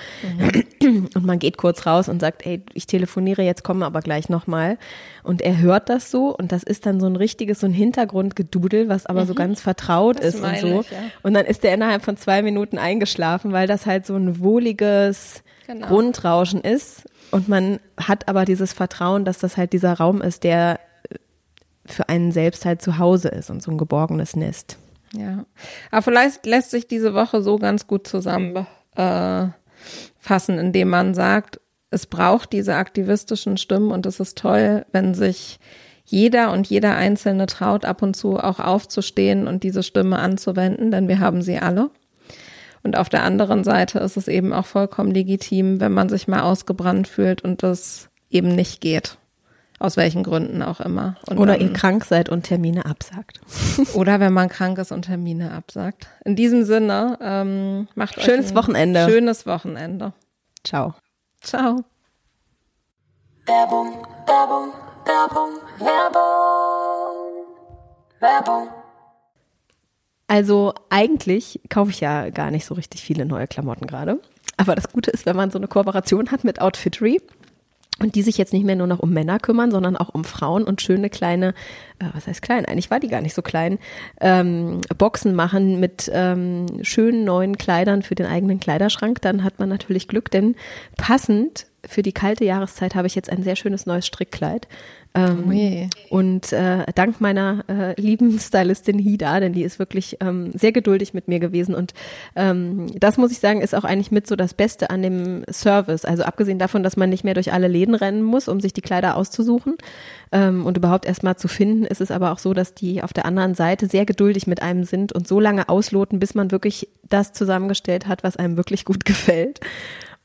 mhm. [CLEARS THROAT] und man geht kurz raus und sagt, ey, ich telefoniere, jetzt komme aber gleich noch mal. Und er hört das so und das ist dann so ein richtiges, so ein Hintergrundgedudel, was aber mhm. so ganz vertraut das ist und so. Ich, ja. Und dann ist er innerhalb von zwei Minuten eingeschlafen, weil das halt so ein wohliges genau. Grundrauschen ist. Und man hat aber dieses Vertrauen, dass das halt dieser Raum ist, der für einen selbst halt zu Hause ist und so ein geborgenes Nest. Ja. Aber vielleicht lässt sich diese Woche so ganz gut zusammenfassen, äh, indem man sagt, es braucht diese aktivistischen Stimmen und es ist toll, wenn sich jeder und jeder Einzelne traut, ab und zu auch aufzustehen und diese Stimme anzuwenden, denn wir haben sie alle. Und auf der anderen Seite ist es eben auch vollkommen legitim, wenn man sich mal ausgebrannt fühlt und das eben nicht geht. Aus welchen Gründen auch immer. Und oder dann, ihr krank seid und Termine absagt. [LAUGHS] [LAUGHS] oder wenn man krank ist und Termine absagt. In diesem Sinne, ähm, macht schönes euch ein Wochenende. Schönes Wochenende. Ciao. Ciao. Werbung, Werbung, Werbung, Werbung, Werbung. Also eigentlich kaufe ich ja gar nicht so richtig viele neue Klamotten gerade. Aber das Gute ist, wenn man so eine Kooperation hat mit Outfittery, und die sich jetzt nicht mehr nur noch um Männer kümmern, sondern auch um Frauen und schöne kleine, äh, was heißt klein? Eigentlich war die gar nicht so klein, ähm, Boxen machen mit ähm, schönen neuen Kleidern für den eigenen Kleiderschrank, dann hat man natürlich Glück, denn passend für die kalte Jahreszeit habe ich jetzt ein sehr schönes neues Strickkleid. Ähm, oh und äh, dank meiner äh, lieben Stylistin Hida, denn die ist wirklich ähm, sehr geduldig mit mir gewesen. Und ähm, das muss ich sagen, ist auch eigentlich mit so das Beste an dem Service. Also abgesehen davon, dass man nicht mehr durch alle Läden rennen muss, um sich die Kleider auszusuchen ähm, und überhaupt erstmal zu finden, ist es aber auch so, dass die auf der anderen Seite sehr geduldig mit einem sind und so lange ausloten, bis man wirklich das zusammengestellt hat, was einem wirklich gut [LAUGHS] gefällt.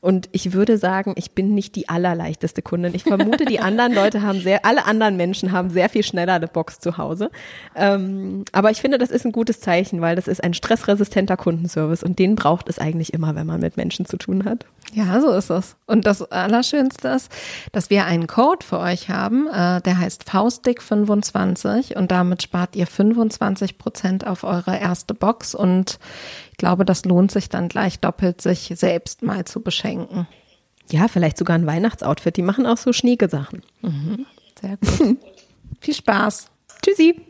Und ich würde sagen, ich bin nicht die allerleichteste Kundin. Ich vermute, die anderen Leute haben sehr, alle anderen Menschen haben sehr viel schneller eine Box zu Hause. Ähm, aber ich finde, das ist ein gutes Zeichen, weil das ist ein stressresistenter Kundenservice und den braucht es eigentlich immer, wenn man mit Menschen zu tun hat. Ja, so ist es. Und das Allerschönste ist, dass wir einen Code für euch haben, äh, der heißt Faustdick25 und damit spart ihr 25 Prozent auf eure erste Box und ich glaube, das lohnt sich dann gleich doppelt, sich selbst mal zu beschenken. Ja, vielleicht sogar ein Weihnachtsoutfit. Die machen auch so schnieke Sachen. Mhm. Sehr gut. [LAUGHS] Viel Spaß. Tschüssi.